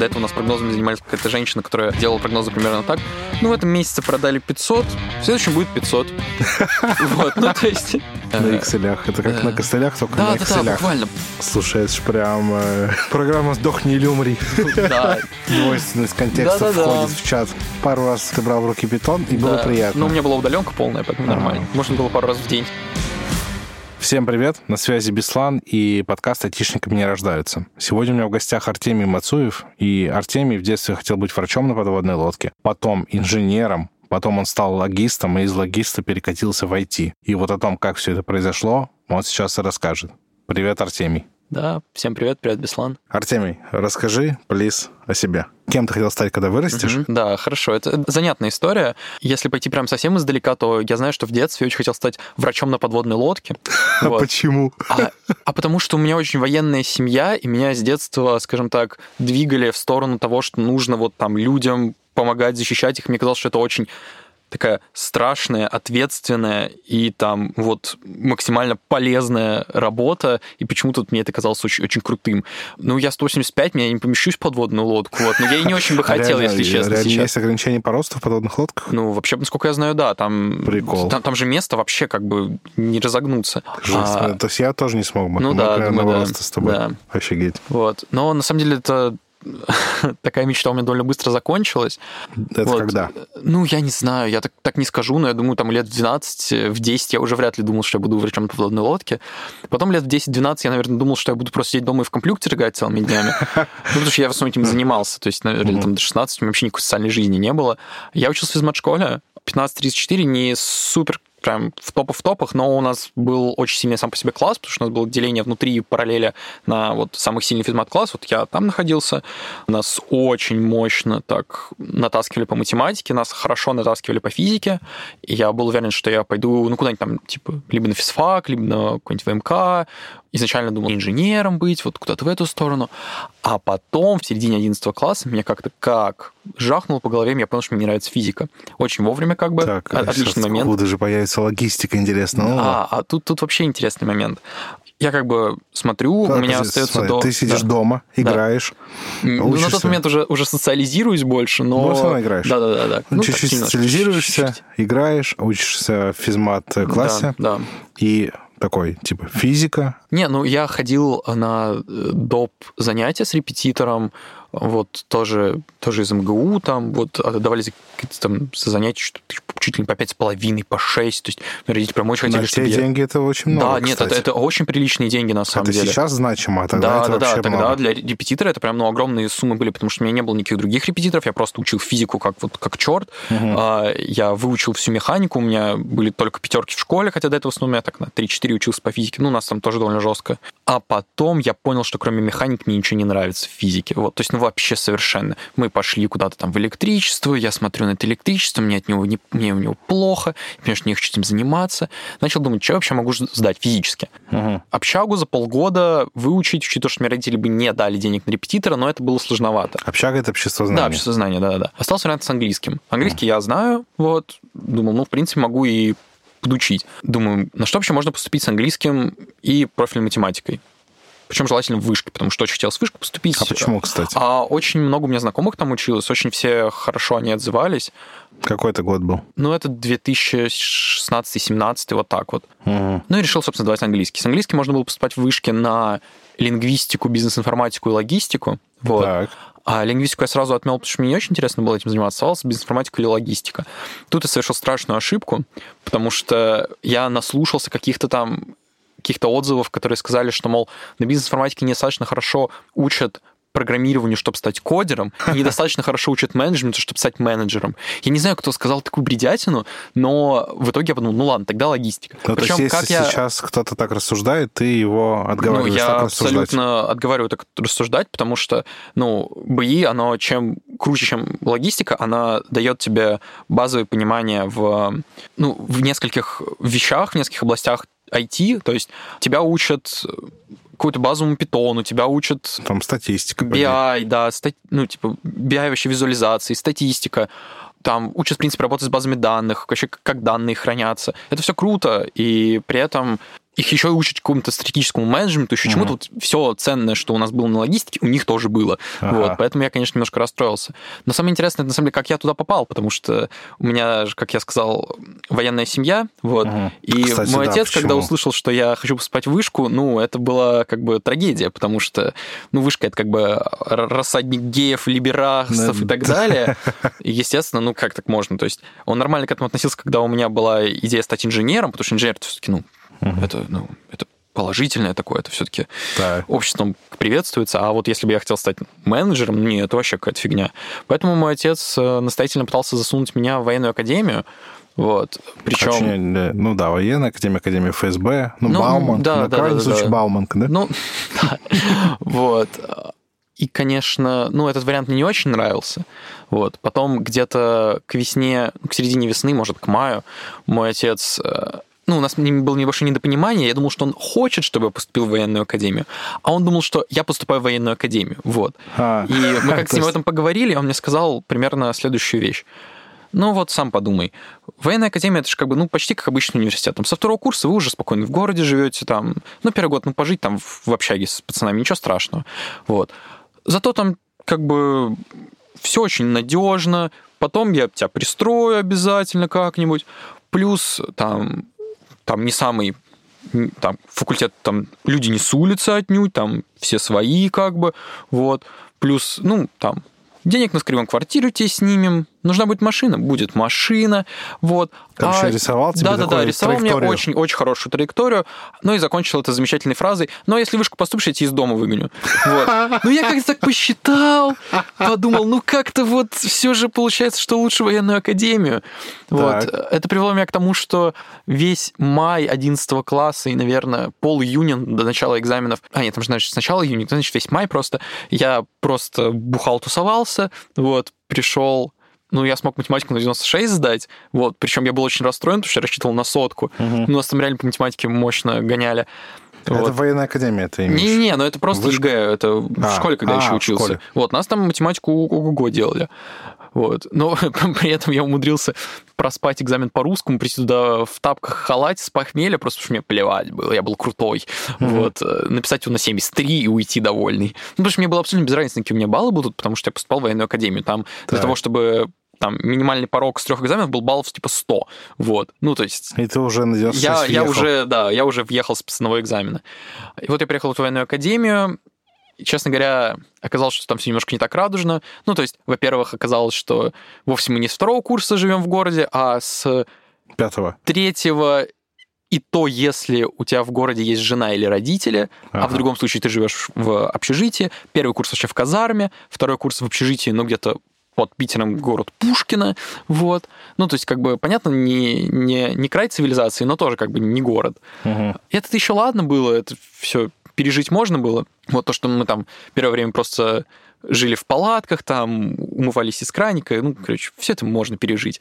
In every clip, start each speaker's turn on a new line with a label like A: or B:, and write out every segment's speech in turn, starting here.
A: До этого у нас прогнозами занимались какая-то женщина, которая делала прогнозы примерно так. Ну, в этом месяце продали 500, в следующем будет 500. Вот, ну, то есть...
B: На Excel. Это как на костылях, только на
A: Да, да,
B: Excel.
A: буквально.
B: Слушай, это ж прям э, программа «Сдохни или умри».
A: Да,
B: Двойственность контекста входит в чат. Пару раз ты брал в руки питон, и было приятно.
A: Ну, у меня была удаленка полная, поэтому нормально. Можно было пару раз в день.
B: Всем привет, на связи Беслан и подкаст «Айтишниками не рождаются». Сегодня у меня в гостях Артемий Мацуев, и Артемий в детстве хотел быть врачом на подводной лодке, потом инженером, потом он стал логистом, и из логиста перекатился в IT. И вот о том, как все это произошло, он сейчас и расскажет. Привет, Артемий.
A: Да, всем привет, привет, Беслан.
B: Артемий, расскажи, плиз, о себе. Кем ты хотел стать, когда вырастешь?
A: Мгм. Да, хорошо. Это занятная история. Если пойти прям совсем издалека, то я знаю, что в детстве очень хотел стать врачом на подводной лодке. Вот.
B: почему?
A: А, а потому что у меня очень военная семья, и меня с детства, скажем так, двигали в сторону того, что нужно вот там людям помогать, защищать их. Мне казалось, что это очень такая страшная, ответственная и там вот максимально полезная работа, и почему-то мне это казалось очень, очень крутым. Ну, я 185, меня не помещусь в подводную лодку, вот, но я и не очень бы хотел, если честно,
B: реально есть ограничения по росту в подводных лодках?
A: Ну, вообще, насколько я знаю, да, там,
B: Прикол.
A: там, там же место вообще как бы не разогнуться. А,
B: То есть я тоже не смог бы.
A: ну да, думаю, да.
B: роста с тобой.
A: Да.
B: Офигеть.
A: Вот. Но на самом деле это такая мечта у меня довольно быстро закончилась.
B: Это
A: Вот.
B: когда?
A: Ну, я не знаю, я так, так не скажу, но я думаю, там лет в 12, в 10 я уже вряд ли думал, что я буду врачом на подводной лодке. Потом лет в 10-12 я, наверное, думал, что я буду просто сидеть дома и в компьютер играть целыми днями. Ну, потому что я в основном этим занимался. То есть, наверное, там до 16 у меня вообще никакой социальной жизни не было. Я учился в физмат-школе. 15-34 не супер прям в топах в топах, но у нас был очень сильный сам по себе класс, потому что у нас было деление внутри параллеля на вот самых сильный физмат-класс. Вот я там находился. Нас очень мощно так натаскивали по математике, нас хорошо натаскивали по физике. И я был уверен, что я пойду ну куда-нибудь там, типа, либо на физфак, либо на какой-нибудь ВМК. Изначально думал инженером быть, вот куда-то в эту сторону. А потом, в середине 11 класса, меня как-то как жахнуло по голове, я понял, что мне не нравится физика. Очень вовремя как бы.
B: Так,
A: От- отличный момент.
B: откуда же появится логистика, интересно. Ну,
A: А, а тут, тут вообще интересный момент. Я как бы смотрю, у
B: ладно,
A: меня остается
B: смотри,
A: до...
B: Ты сидишь
A: да.
B: дома, играешь,
A: Ну, на тот момент уже, уже социализируюсь больше, но...
B: Но всё равно играешь.
A: Да-да-да.
B: ну, чуть-чуть социализируешься, играешь, учишься в физмат-классе,
A: Да, да.
B: и такой, типа, физика.
A: Не, ну я ходил на э, доп. занятия с репетитором, вот тоже, тоже из МГУ, там вот а, давали за какие-то там за занятия что чуть ли не по пять с половиной, по шесть, то есть мои родители прям очень хотели, чтобы
B: те
A: я...
B: деньги это очень много,
A: да, нет, это,
B: кстати.
A: это очень приличные деньги на самом
B: Это
A: деле.
B: сейчас значимо, а тогда
A: да,
B: это
A: да, да,
B: вообще
A: тогда
B: много.
A: для репетитора это прям ну, огромные суммы были, потому что у меня не было никаких других репетиторов, я просто учил физику как вот как черт. А, Я выучил всю механику, у меня были только пятерки в школе, хотя до этого в основном я так на 3-4 учился по физике, ну, у нас там тоже довольно жестко. А потом я понял, что кроме механики мне ничего не нравится в физике. Вот, то есть, ну, вообще совершенно. Мы пошли куда-то там в электричество, я смотрю на это электричество, мне от него не, мне у него плохо, что не хочу этим заниматься. Начал думать, что я вообще могу сдать физически.
B: Мгм.
A: Общагу за полгода выучить, учитывая, что мне родители бы не дали денег на репетитора, но это было сложновато.
B: Общага — это общество
A: Да,
B: знаний.
A: общество знания, да-да-да. Остался вариант с английским. Английский я знаю, вот. Думал, ну, в принципе, могу и подучить. Думаю, на что вообще можно поступить с английским и профильной математикой? Причем желательно в вышке, потому что очень хотел с вышки поступить.
B: А почему, кстати?
A: А очень много у меня знакомых там училось, очень все хорошо они отзывались.
B: Какой это год был?
A: Ну, это 2016-17, вот так вот.
B: Мгм.
A: Ну и решил, собственно, давать английский. С английским можно было поступать в вышке на лингвистику, бизнес-информатику и логистику. Вот.
B: Так.
A: А лингвистику я сразу отмел, потому что мне не очень интересно было этим заниматься. Оставалось бизнес-информатика или логистика. Тут я совершил страшную ошибку, потому что я наслушался каких-то там каких-то отзывов, которые сказали, что, мол, на бизнес-информатике недостаточно хорошо учат программированию, чтобы стать кодером, и недостаточно хорошо учат менеджменту, чтобы стать менеджером. Я не знаю, кто сказал такую бредятину, но в итоге я подумал, ну ладно, тогда логистика.
B: Ну, то есть,
A: Причем,
B: если
A: как я...
B: сейчас кто-то так рассуждает, ты его
A: Ну,
B: отговариваешь
A: я
B: так рассуждать.
A: абсолютно отговариваю так рассуждать, потому что, ну, БИ, оно чем круче, чем логистика, она дает тебе базовое понимание в, ну, в нескольких вещах, в нескольких областях IT, то есть тебя учат какую-то базовому питону, тебя учат
B: Там статистика.
A: BI, да, стать, ну, типа, BI вообще визуализации, статистика, там учат, в принципе, работать с базами данных, вообще как данные хранятся. Это все круто, и при этом их еще учат какому-то стратегическому менеджменту, еще чему-то. Вот все ценное, что у нас было на логистике, у них тоже было. Ага. Вот, поэтому я, конечно, немножко расстроился. Но самое интересное, на самом деле, как я туда попал, потому что у меня, как я сказал, военная семья, вот. Ага. И Кстати, мой да, отец, почему? когда услышал, что я хочу поступать в вышку, ну, это была как бы трагедия, потому что, ну, вышка это как бы рассадник геев, либерасов да. и так далее. И, естественно, ну, как так можно? То есть он нормально к этому относился, когда у меня была идея стать инженером, потому что инженер все-таки, ну, Угу. Это, ну, это положительное такое, это все-таки да. обществом приветствуется. А вот если бы я хотел стать менеджером, нет, это вообще какая-то фигня. Поэтому мой отец э, настоятельно пытался засунуть меня в военную академию. Вот. Причем...
B: Точнее, ну да, военная академия, академия ФСБ, ну, ну Бауман, да, на да, крайний да, случай да. Бауманка, да?
A: Ну, да. Вот. И, конечно, ну, этот вариант мне не очень нравился. Вот. Потом где-то к весне, к середине весны, может, к маю, мой отец э, ну, у нас было небольшое недопонимание, я думал, что он хочет, чтобы я поступил в военную академию, а он думал, что я поступаю в военную академию, вот. А, и мы как с ним об этом поговорили, он мне сказал примерно следующую вещь. Ну вот, сам подумай. Военная академия, это же как бы, ну, почти как обычный университет. Там со второго курса вы уже спокойно в городе живете, там, ну, первый год, ну, пожить там в общаге с пацанами, ничего страшного. Вот. Зато там как бы все очень надежно, потом я тебя пристрою обязательно как-нибудь, плюс там там не самый там факультет, там люди не с улицы отнюдь, там все свои как бы, вот, плюс, ну, там, денег на скривом квартиру тебе снимем, нужна будет машина, будет машина, вот.
B: Там а, еще рисовал тебе
A: Да, да, да, рисовал мне очень, очень хорошую траекторию, ну и закончил это замечательной фразой, но если вышку поступишь, я тебя из дома выгоню. Вот. Ну я как-то так посчитал, подумал, ну как-то вот все же получается, что лучше военную академию. Вот. Это привело меня к тому, что весь май 11 класса и, наверное, пол июня до начала экзаменов, а нет, там же, значит, сначала июня, значит, весь май просто, я просто бухал, тусовался, вот, пришел ну, я смог математику на 96 сдать, вот, причем я был очень расстроен, потому что я рассчитывал на сотку. Угу. У нас там реально по математике мощно гоняли.
B: Это вот. военная академия, ты имеешь?
A: Не-не, ну это просто Вышка? ЕГЭ, это а, в школе, когда а, еще учился. Школе. Вот, нас там математику ого-го делали. Вот. Но при этом я умудрился проспать экзамен по русскому, прийти туда в тапках халате с похмелья, просто потому что мне плевать было, я был крутой. Mm-hmm. Вот. Э, написать его на 73 и уйти довольный. Ну, потому что мне было абсолютно без разницы, какие у меня баллы будут, потому что я поступал в военную академию. Там так. для того, чтобы там минимальный порог с трех экзаменов был баллов типа 100. Вот. Ну, то есть...
B: И ты уже на 96
A: я, я уже, да, я уже въехал с одного экзамена. И вот я приехал в военную академию, и, честно говоря, оказалось, что там все немножко не так радужно. Ну, то есть, во-первых, оказалось, что вовсе мы не с второго курса живем в городе, а с...
B: Пятого.
A: Третьего и то, если у тебя в городе есть жена или родители, ага. а в другом случае ты живешь в общежитии, первый курс вообще в казарме, второй курс в общежитии, ну, где-то под Питером город Пушкина, вот. Ну, то есть, как бы, понятно, не, не, не край цивилизации, но тоже, как бы, не город. Угу. Это еще ладно было, это все пережить можно было. Вот то, что мы там первое время просто жили в палатках, там умывались из краника, ну, короче, все это можно пережить.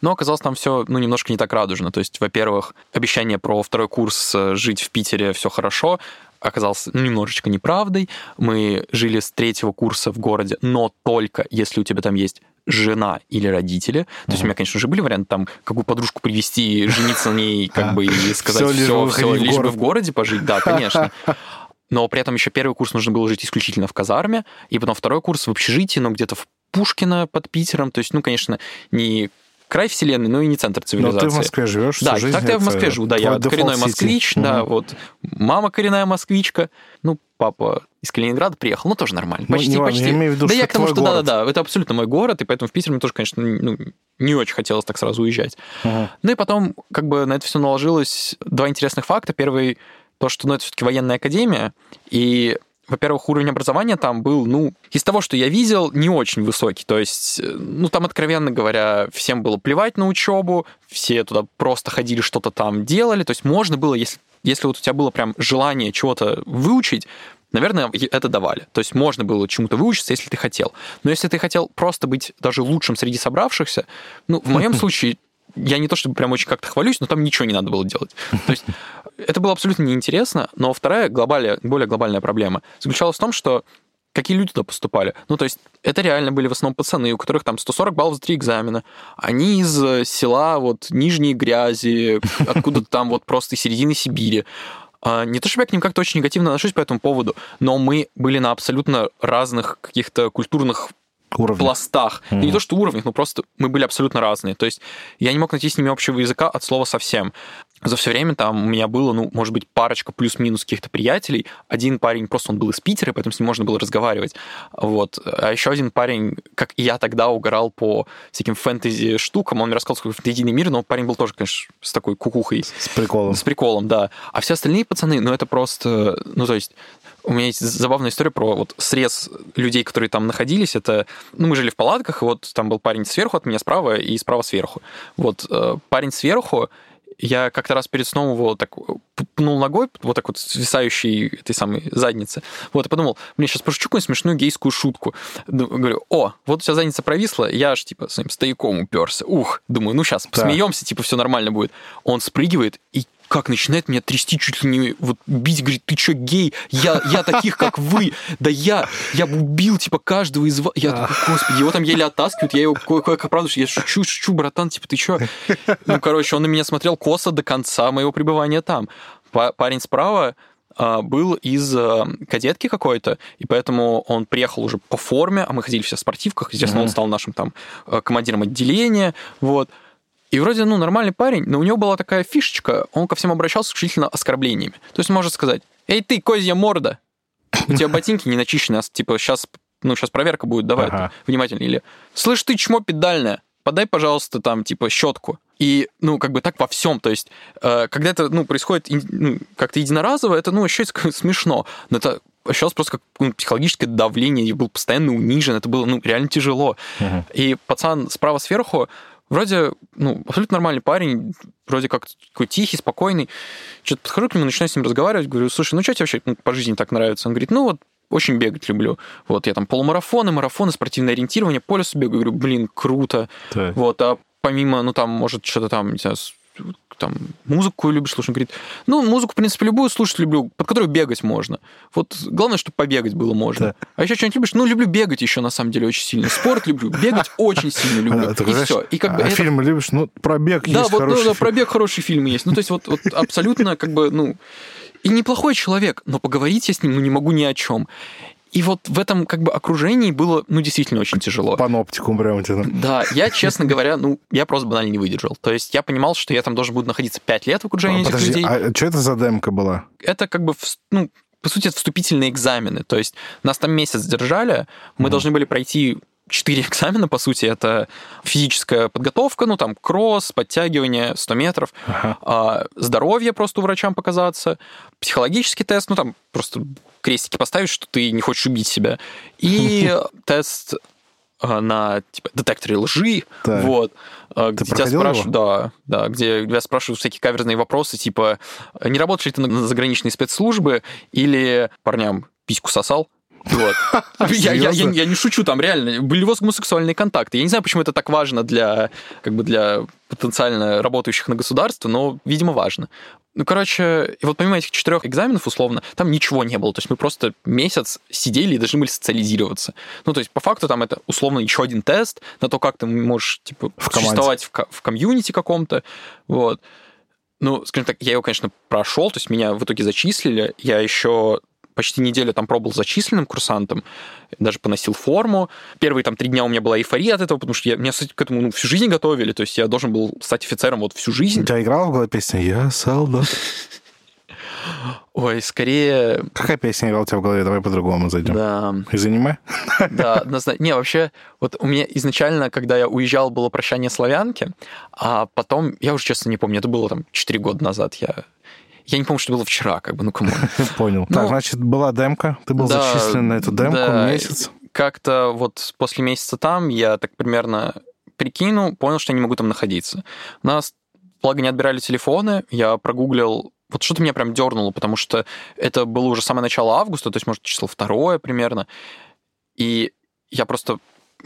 A: Но оказалось там все, ну, немножко не так радужно. То есть, во-первых, обещание про второй курс э, жить в Питере все хорошо, оказалось немножечко неправдой. Мы жили с третьего курса в городе, но только если у тебя там есть жена или родители. То есть у меня, конечно, уже были варианты там какую подружку привести, жениться на ней, как бы и сказать все, все, лишь бы в городе пожить. Да, конечно. Но при этом еще первый курс нужно было жить исключительно в казарме, и потом второй курс в общежитии, но где-то в Пушкино под Питером. То есть, ну, конечно, не край вселенной, но и не центр цивилизации.
B: Но ты в Москве живешь
A: Да,
B: жизнь
A: так я в Москве живу, да, я коренной москвич, mm да, вот. Мама коренная москвичка, ну, папа из Калининграда приехал, ну, тоже нормально, ну, почти,
B: не
A: почти. Я
B: имею в виду,
A: да
B: что
A: я к тому, что
B: да-да-да,
A: это абсолютно мой город, и поэтому в Питер мне тоже, конечно, ну, не очень хотелось так сразу уезжать. Uh-huh. Ну и потом, как бы на это все наложилось два интересных факта. Первый, то, что, ну, это все-таки военная академия, и во-первых, уровень образования там был, ну, из того, что я видел, не очень высокий. То есть, э, ну, там, откровенно говоря, всем было плевать на учебу, все туда просто ходили, что-то там делали. То есть можно было, если, если вот у тебя было прям желание чего-то выучить, наверное, это давали. То есть можно было чему-то выучиться, если ты хотел. Но если ты хотел просто быть даже лучшим среди собравшихся, ну, в моем случае я не то чтобы прям очень как-то хвалюсь, но там ничего не надо было делать. То есть это было абсолютно неинтересно, но вторая глобальная, более глобальная проблема заключалась в том, что какие люди туда поступали. Ну, то есть это реально были в основном пацаны, у которых там 140 баллов за три экзамена. Они из э, села вот Нижней Грязи, откуда-то там вот просто из середины Сибири. А, не то, чтобы я к ним как-то очень негативно отношусь по этому поводу, но мы были на абсолютно разных каких-то культурных
B: Уровнях.
A: пластах. Mm-hmm. Не то, что уровнях, но просто мы были абсолютно разные. То есть я не мог найти с ними общего языка от слова совсем за все время там у меня было, ну, может быть, парочка плюс-минус каких-то приятелей. Один парень просто он был из Питера, поэтому с ним можно было разговаривать. Вот. А еще один парень, как и я тогда угорал по всяким фэнтези штукам, он мне рассказал, какой фэнтезийный мир, но парень был тоже, конечно, с такой кукухой.
B: С приколом.
A: С приколом, да. А все остальные пацаны, ну, это просто, ну, то есть у меня есть забавная история про вот срез людей, которые там находились. Это, ну, мы жили в палатках, и вот там был парень сверху от меня справа и справа сверху. Вот э, парень сверху, я как-то раз перед сном его так пнул ногой, вот так вот свисающей этой самой задницы. Вот, и подумал, мне сейчас пошучу какую-нибудь смешную гейскую шутку. Говорю, о, вот у тебя задница провисла, я аж, типа, своим стояком уперся. Ух, думаю, ну сейчас посмеемся, типа, все нормально будет. Он спрыгивает и как начинает меня трясти, чуть ли не вот бить, говорит, ты что, гей? Я, я таких, как вы. Да я, я убил, типа, каждого из вас. Я такой, господи, его там еле оттаскивают, я его кое-как правда, я шучу, шучу, братан, типа, ты что? Ну, короче, он на меня смотрел косо до конца моего пребывания там. Парень справа а, был из а, кадетки какой-то, и поэтому он приехал уже по форме, а мы ходили все в спортивках, естественно, mm-hmm. он стал нашим там а, командиром отделения, вот. И вроде, ну, нормальный парень, но у него была такая фишечка, он ко всем обращался исключительно оскорблениями. То есть может сказать, эй, ты, козья морда, у тебя ботинки не начищены, а типа сейчас, ну, сейчас проверка будет, давай, ага. внимательно. Или, слышь, ты чмо педальное, подай, пожалуйста, там, типа, щетку. И, ну, как бы так во всем. То есть, э, когда это, ну, происходит ну, как-то единоразово, это, ну, еще смешно. Но это ощущалось просто как ну, психологическое давление, я был постоянно унижен, это было, ну, реально тяжело. Uh-huh. И пацан справа сверху, Вроде, ну, абсолютно нормальный парень, вроде как такой тихий, спокойный. Что-то подхожу к нему, начинаю с ним разговаривать, говорю, слушай, ну что тебе вообще по жизни так нравится? Он говорит, ну вот очень бегать люблю. Вот я там полумарафоны, марафоны, спортивное ориентирование, по лесу бегаю. Говорю, блин, круто. Так. Вот, а помимо, ну там, может, что-то там, не знаю, там, музыку любишь слушать? Он говорит, ну, музыку, в принципе, любую слушать люблю, под которую бегать можно. Вот главное, чтобы побегать было можно. Да. А еще что-нибудь любишь? Ну, люблю бегать еще, на самом деле, очень сильно. Спорт люблю, бегать очень сильно люблю. И все. И как бы
B: а это... фильмы любишь? Ну, пробег
A: да,
B: есть
A: вот,
B: хороший
A: да, да, пробег хороший фильм есть. Ну, то есть вот, вот абсолютно как бы, ну, и неплохой человек, но поговорить я с ним ну, не могу ни о чем. И вот в этом как бы окружении было, ну, действительно очень тяжело.
B: Паноптикум прямо тебе.
A: Да, я, честно говоря, ну, я просто банально не выдержал. То есть я понимал, что я там должен буду находиться 5 лет в окружении а, этих подожди, людей.
B: а что это за демка была?
A: Это как бы, ну, по сути, это вступительные экзамены. То есть нас там месяц держали, мы mm. должны были пройти четыре экзамена, по сути, это физическая подготовка, ну, там, кросс, подтягивание, 100 метров, ага. а, здоровье просто у врачам показаться, психологический тест, ну, там, просто крестики поставишь, что ты не хочешь убить себя. И тест а, на типа, детекторе лжи, так. вот, а, где тебя спрашивают, да, да, где тебя спрашивают всякие каверзные вопросы, типа, не работаешь ли ты на заграничные спецслужбы, или парням письку сосал, вот. я, я, я, я не шучу, там реально были гомосексуальные контакты. Я не знаю, почему это так важно для, как бы для потенциально работающих на государство, но, видимо, важно. Ну, короче, и вот помимо этих четырех экзаменов, условно, там ничего не было. То есть мы просто месяц сидели и должны были социализироваться. Ну, то есть, по факту, там это условно еще один тест на то, как ты можешь, типа, в существовать в, в комьюнити каком-то. Вот. Ну, скажем так, я его, конечно, прошел, то есть меня в итоге зачислили. Я еще почти неделю там пробовал зачисленным курсантом, даже поносил форму. Первые там три дня у меня была эйфория от этого, потому что я, меня к этому ну, всю жизнь готовили, то есть я должен был стать офицером вот всю жизнь.
B: У тебя играла в голове песня «Я солдат»?
A: Ой, скорее...
B: Какая песня играла у тебя в голове? Давай по-другому зайдем.
A: Да.
B: Из аниме?
A: Да, однозначно. Не, вообще, вот у меня изначально, когда я уезжал, было «Прощание славянки», а потом, я уже честно не помню, это было там 4 года назад, я я не помню, что было вчера, как бы, ну кому.
B: Понял. Так, ну, значит, была демка, ты был зачислен на эту демку месяц.
A: Как-то вот после месяца там я так примерно прикинул, понял, что я не могу там находиться. У нас, благо, не отбирали телефоны, я прогуглил вот что-то меня прям дернуло, потому что это было уже самое начало августа, то есть, может, число второе примерно. И я просто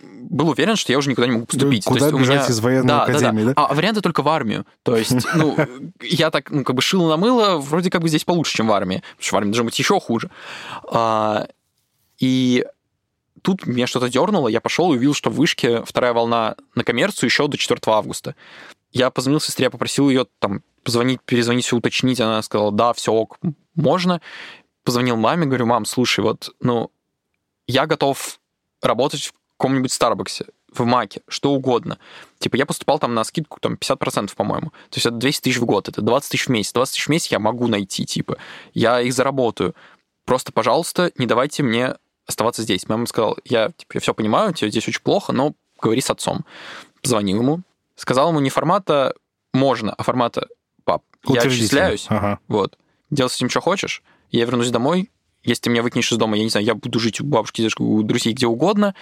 A: был уверен, что я уже никуда не могу поступить.
B: Куда
A: То
B: есть бежать меня... из военной да, академии, да?
A: да? А варианты только в армию. То есть, ну, я так, ну, как бы шил на мыло, вроде как бы здесь получше, чем в армии. Потому что в армии должно быть еще хуже. А, и тут меня что-то дернуло, я пошел и увидел, что в вышке вторая волна на коммерцию еще до 4 августа. Я позвонил сестре, попросил ее там позвонить, перезвонить, все уточнить. Она сказала, да, все ок, можно. Позвонил маме, говорю, мам, слушай, вот, ну, я готов работать каком-нибудь Старбаксе, в Маке, что угодно. Типа я поступал там на скидку там 50%, по-моему. То есть это 200 тысяч в год, это 20 тысяч в месяц. 20 тысяч в месяц я могу найти, типа. Я их заработаю. Просто, пожалуйста, не давайте мне оставаться здесь. Мама сказала, я, типа, я все понимаю, тебе здесь очень плохо, но говори с отцом. Позвонил ему, сказал ему не формата можно, а формата пап, я отчисляюсь, ага. вот, делай с этим, что хочешь, я вернусь домой, если ты меня выкинешь из дома, я не знаю, я буду жить у бабушки, у друзей где угодно,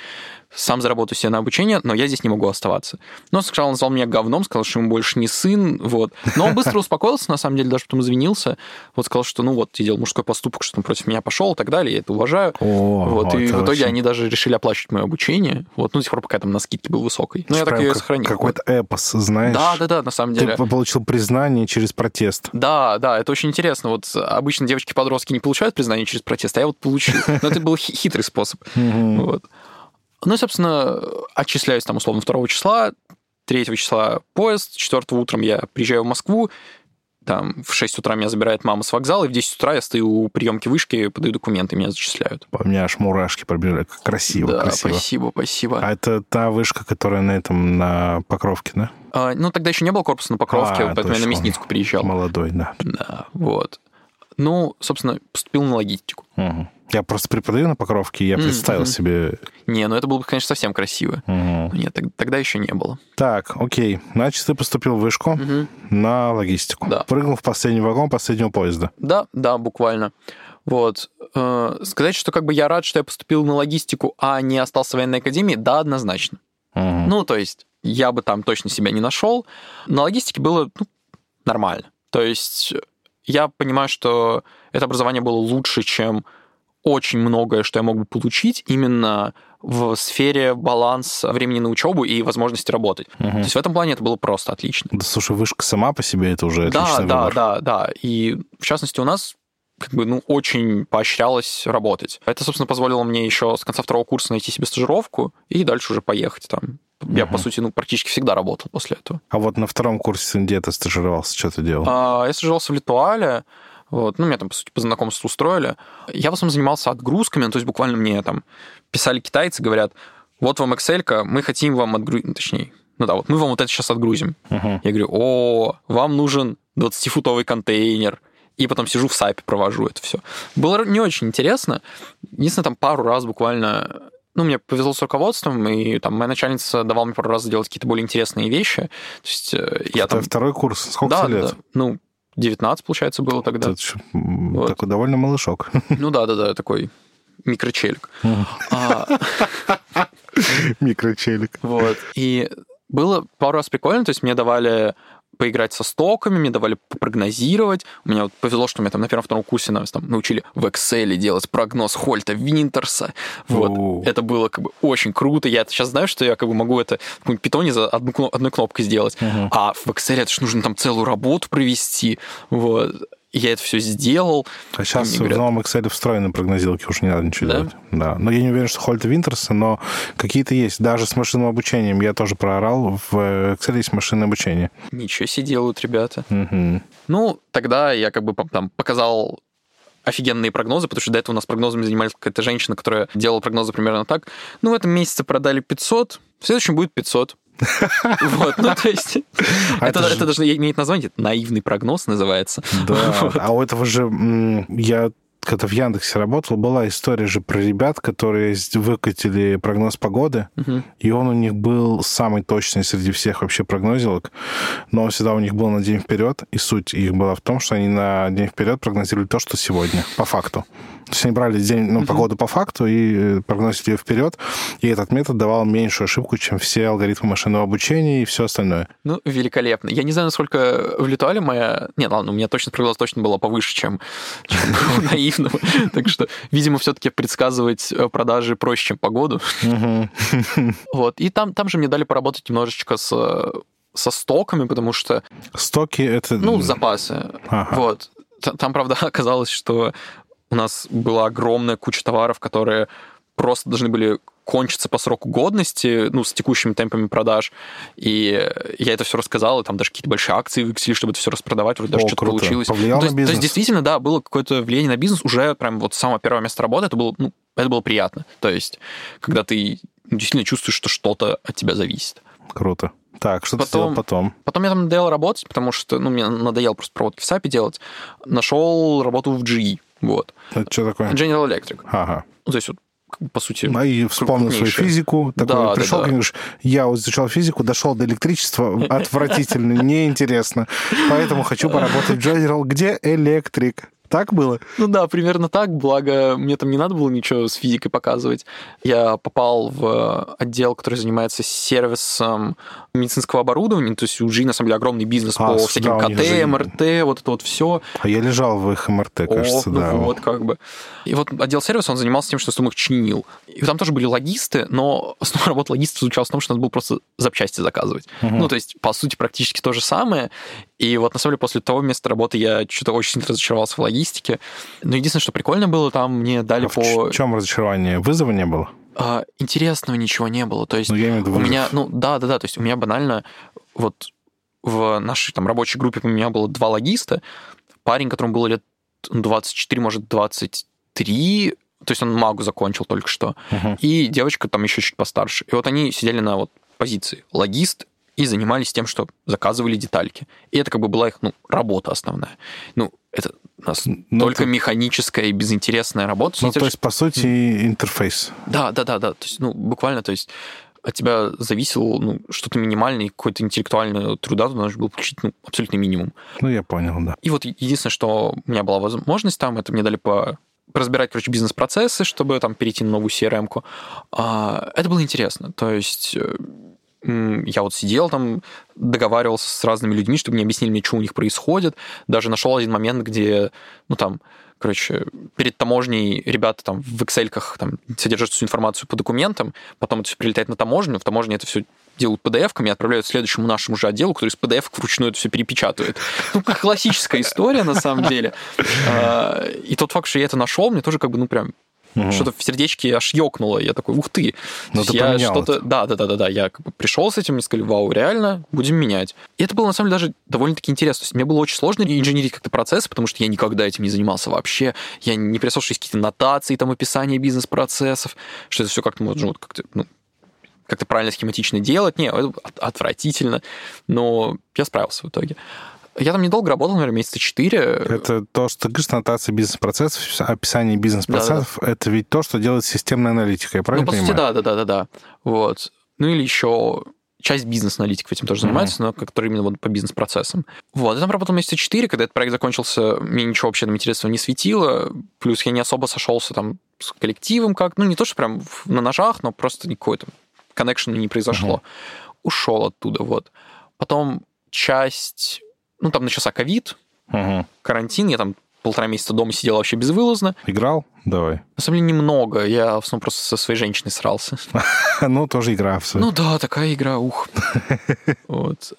A: сам заработаю себе на обучение, но я здесь не могу оставаться. Но сначала он назвал меня говном, сказал, что ему больше не сын, вот. Но он быстро успокоился, на самом деле, даже потом извинился, вот сказал, что, ну вот, ты делал мужской поступок, что он против меня пошел и так далее, я это уважаю. О, вот, и в итоге очень... они даже решили оплачивать мое обучение, вот, ну, до сих пор, пока там на скидке был высокой. Ну, я так ее сохранил.
B: Какой-то эпос, знаешь?
A: Да, да, да, на самом деле.
B: Ты получил признание через протест.
A: Да, да, это очень интересно. Вот обычно девочки-подростки не получают признание через протест, а я вот получил. Но это был хитрый способ. Вот. Ну и, собственно, отчисляюсь там условно 2 числа, 3 числа поезд, 4 утром я приезжаю в Москву, там в 6 утра меня забирает мама с вокзала, и в 10 утра я стою у приемки вышки, подаю документы, меня зачисляют.
B: У меня аж мурашки пробежали. Красиво,
A: да,
B: красиво.
A: спасибо, спасибо.
B: А это та вышка, которая на этом, на Покровке, да?
A: А, ну, тогда еще не было корпуса на Покровке, а, поэтому точно. я на Мясницку приезжал.
B: Молодой, да.
A: Да, вот. Ну, собственно, поступил на логистику.
B: Угу. Я просто преподаю на Покровке, я представил mm-hmm. себе...
A: Не, ну это было бы, конечно, совсем красиво. Mm-hmm. Нет, тогда еще не было.
B: Так, окей. Значит, ты поступил в вышку mm-hmm. на логистику.
A: Да.
B: Прыгнул в последний вагон последнего поезда.
A: Да, да, буквально. Вот. Э, сказать, что как бы я рад, что я поступил на логистику, а не остался в военной академии, да, однозначно. Mm-hmm. Ну, то есть, я бы там точно себя не нашел. На логистике было ну, нормально. То есть, я понимаю, что это образование было лучше, чем очень многое, что я мог бы получить именно в сфере баланса времени на учебу и возможности работать. Угу. То есть в этом плане это было просто отлично.
B: Да, слушай, вышка сама по себе это уже
A: да,
B: отличный
A: да,
B: выбор.
A: Да, да, да. И в частности у нас как бы, ну, очень поощрялось работать. Это, собственно, позволило мне еще с конца второго курса найти себе стажировку и дальше уже поехать там. Я, угу. по сути, ну, практически всегда работал после этого.
B: А вот на втором курсе где ты стажировался, что ты делал?
A: А, я стажировался в Литуале, вот. Ну, меня там, по сути, по знакомству устроили. Я в основном занимался отгрузками, то есть буквально мне там писали китайцы, говорят, вот вам Excel, мы хотим вам отгрузить, ну, точнее, ну да, вот мы вам вот это сейчас отгрузим. Uh-huh. Я говорю, о, вам нужен 20-футовый контейнер, и потом сижу в САПе, провожу это все. Было не очень интересно. Единственное, там пару раз буквально ну, мне повезло с руководством, и там моя начальница давала мне пару раз делать какие-то более интересные вещи. То есть э, я там...
B: Второй курс? Сколько да, лет? Да,
A: ну, 19, получается, было тогда. Это
B: вот. Такой довольно малышок.
A: Ну да, да, да, такой микрочелик.
B: А. Микрочелик.
A: Вот. И было пару раз прикольно, то есть мне давали поиграть со стоками, мне давали прогнозировать. У меня вот повезло, что меня там на первом-втором курсе нас там научили в Excel делать прогноз Хольта Винтерса. Вот. О-о-о. Это было как бы очень круто. Я сейчас знаю, что я как бы могу это в каком-нибудь питоне за одну, одной кнопкой сделать. Uh-huh. А в Excel это же нужно там целую работу провести. Вот я это все сделал.
B: А сейчас в говорят... новом Excel встроены прогнозилки, уже не надо ничего да? делать. Да. Но я не уверен, что Хольта Винтерса, но какие-то есть. Даже с машинным обучением я тоже проорал. В Excel есть машинное обучение.
A: Ничего себе делают ребята.
B: Угу.
A: Ну, тогда я как бы там показал офигенные прогнозы, потому что до этого у нас прогнозами занимались какая-то женщина, которая делала прогнозы примерно так. Ну, в этом месяце продали 500, в следующем будет 500. Вот, ну то есть а это, это, даже имеет название, наивный прогноз называется.
B: Да, а у этого же я когда в Яндексе работал, была история же про ребят, которые выкатили прогноз погоды, угу. и он у них был самый точный среди всех вообще прогнозилок, но он всегда у них был на день вперед, и суть их была в том, что они на день вперед прогнозировали то, что сегодня, по факту. То есть они брали день, ну, погоду по факту и э, прогнозили ее вперед, и этот метод давал меньшую ошибку, чем все алгоритмы машинного обучения и все остальное.
A: Ну, великолепно. Я не знаю, насколько в Литуале моя... Нет, ладно, у меня точно прогноз точно была повыше, чем, чем наивного. Так что, видимо, все-таки предсказывать э, продажи проще, чем погоду. Вот. И там, там же мне дали поработать немножечко с со стоками, потому что...
B: Стоки — это...
A: Ну, запасы. Ага. Вот. Там, правда, оказалось, что у нас была огромная куча товаров, которые просто должны были кончиться по сроку годности, ну, с текущими темпами продаж. И я это все рассказал, и там даже какие-то большие акции выкатили, чтобы это все распродавать, вроде даже что-то получилось.
B: Повлиял
A: ну, то,
B: на
A: есть,
B: бизнес?
A: то есть, действительно, да, было какое-то влияние на бизнес уже прям вот с самого первого места работы, это было, ну, это было приятно. То есть, когда ты действительно чувствуешь, что что-то от тебя зависит.
B: Круто. Так, что
A: Потом-
B: ты сделал потом?
A: Потом я там надоел работать, потому что, ну, мне надоело просто проводки в САПе делать. Нашел работу в GE, вот.
B: Это что такое?
A: General Electric.
B: Ага.
A: Ну, то есть, вот, по сути...
B: Ну, и вспомнил свою
A: крупнейшая.
B: физику, такой
A: Да, да,
B: пришел,
A: да.
B: говоришь, я вот изучал физику, дошел до электричества, отвратительно, неинтересно, поэтому хочу поработать в General, где электрик. Так было?
A: Ну да, примерно так, благо мне там не надо было ничего с физикой показывать. Я попал в отдел, который занимается сервисом медицинского оборудования, то есть у GE на самом деле огромный бизнес
B: А,
A: по всяким
B: них же-
A: КТ, МРТ, вот это вот все.
B: А я лежал в их МРТ, кажется,
A: ну
B: да.
A: вот, как бы. И вот отдел сервиса, он занимался тем, что их чинил. И там тоже были логисты, но основная работа логистов заключалась в том, что надо было просто запчасти заказывать.
B: Мгм.
A: Ну, то есть, по сути, практически то же самое. И вот, на самом деле, после того места работы я что-то очень сильно разочаровался в логистике. Но единственное, что прикольно было, там мне дали
B: А в
A: по...
B: чем разочарование? Вызова не было?
A: А, интересного ничего не было. То есть,
B: Ну, я имею в виду
A: у меня, ну, да, да, да, то есть у меня банально вот в нашей там рабочей группе у меня было два логиста, парень, которому было лет 24, может, 23, то есть он магу закончил только что,
B: Мгм.
A: и девочка там еще чуть постарше. И вот они сидели на вот позиции логист и занимались тем, что заказывали детальки. И это как бы была их ну, работа основная. Ну, это у нас
B: Ну,
A: только
B: это-
A: механическая и безинтересная работа.
B: Ну, то есть, по сути, интерфейс.
A: да, да, да, да. То есть, ну, буквально, то есть от тебя зависело ну, что-то минимальное, какой-то интеллектуальный труда, ты должен был получить ну, абсолютный минимум.
B: Ну, я понял, да.
A: И вот единственное, что у меня была возможность там, это мне дали по разбирать, короче, бизнес-процессы, чтобы там перейти на новую CRM-ку. А, это было интересно. То есть э, я вот сидел там, договаривался с разными людьми, чтобы мне объяснили что у них происходит. Даже нашел один момент, где, ну там, короче, перед таможней ребята там в excel там содержат всю информацию по документам, потом это все прилетает на таможню, в таможне это все делают PDF-ками отправляют следующему нашему же отделу, который из PDF вручную это все перепечатывает. Ну, классическая история, на самом деле. А, И тот факт, что я это нашел, мне тоже как бы, ну, прям
B: Мгм.
A: что-то в сердечке аж ёкнуло. Я такой, ух ты.
B: Ну, ты
A: я что-то...
B: это.
A: Да, да, да, да, да. Я как бы пришел с этим, мне сказали, вау, реально, будем менять. И это было, на самом деле, даже довольно-таки интересно. То есть мне было очень сложно инженерить как-то процессы, потому что я никогда этим не занимался вообще. Я не есть какие-то нотации, там, описание бизнес-процессов, что это все как-то вот как-то, ну, как-то правильно схематично делать. Не, это от- отвратительно. Но я справился в итоге. Я там недолго работал, наверное, месяца четыре.
B: Это то, что ты говоришь, нотация бизнес-процессов, описание бизнес-процессов, это ведь то, что делает системная аналитика, я правильно
A: ну, по
B: понимаю?
A: сути, да, да, да, да, да. Вот. Ну или еще часть бизнес-аналитиков этим тоже занимается, но который именно вот по бизнес-процессам. Вот, я там работал месяца четыре, когда этот проект закончился, мне ничего вообще там интересного не светило, плюс я не особо сошелся там с коллективом как, ну не то, что прям на ножах, но просто никакой там коннекшена не произошло. Ушел оттуда, вот. Потом часть, ну там начался ковид,
B: Мгм.
A: карантин, я там полтора месяца дома сидел вообще безвылазно.
B: Играл? Давай.
A: На самом деле немного, я в основном просто со своей женщиной срался.
B: Ну, тоже игра.
A: Ну да, такая игра, ух.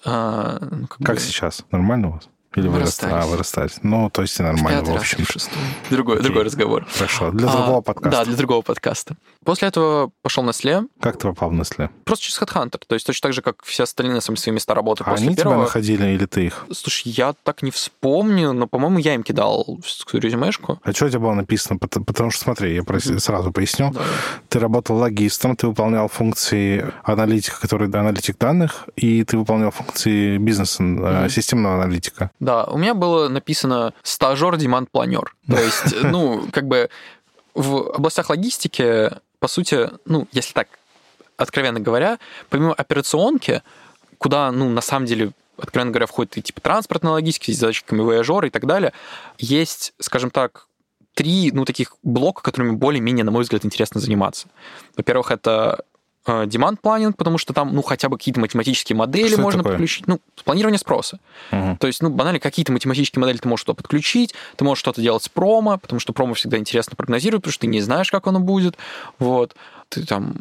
A: А, ну, как
B: сейчас? Нормально у вас? Или
A: Мы
B: вырастали? А, вырастали. Ну, то есть и нормально,
A: пятый
B: в
A: раз
B: общем.
A: или в шестой. Другой, другой разговор.
B: Хорошо. Для
A: А,
B: другого подкаста.
A: Да, для другого подкаста. После этого пошел на Сле,
B: Как ты попал в Nestle?
A: просто через HeadHunter. То есть точно так же, как все остальные, на свои места работы
B: А
A: после
B: они тебя
A: первого.
B: находили или ты их?
A: Слушай, я так не вспомню, но, по-моему, я им кидал резюмешку.
B: А что у тебя было написано? Потому, что, смотри, я прос- сразу поясню.
A: Да.
B: Ты работал логистом, ты выполнял функции аналитика, который аналитик данных, и ты выполнял функции бизнеса,
A: Мгм.
B: системного аналитика.
A: Да, у меня было написано стажер демант планер. То есть, ну, как бы в областях логистики, по сути, ну, если так откровенно говоря, помимо операционки, куда, ну, на самом деле, откровенно говоря, входит и типа транспортная логистика, с задатчиками вояжера и так далее, есть, скажем так, три, ну, таких блока, которыми более-менее, на мой взгляд, интересно заниматься. Во-первых, это демант планинг, потому что там, ну, хотя бы какие-то математические модели
B: Что
A: можно подключить. Ну, планирование спроса.
B: Мгм.
A: То есть, ну, банально, какие-то математические модели ты можешь туда подключить, ты можешь что-то делать с промо, потому что промо всегда интересно прогнозировать, потому что ты не знаешь, как оно будет. Вот. Ты там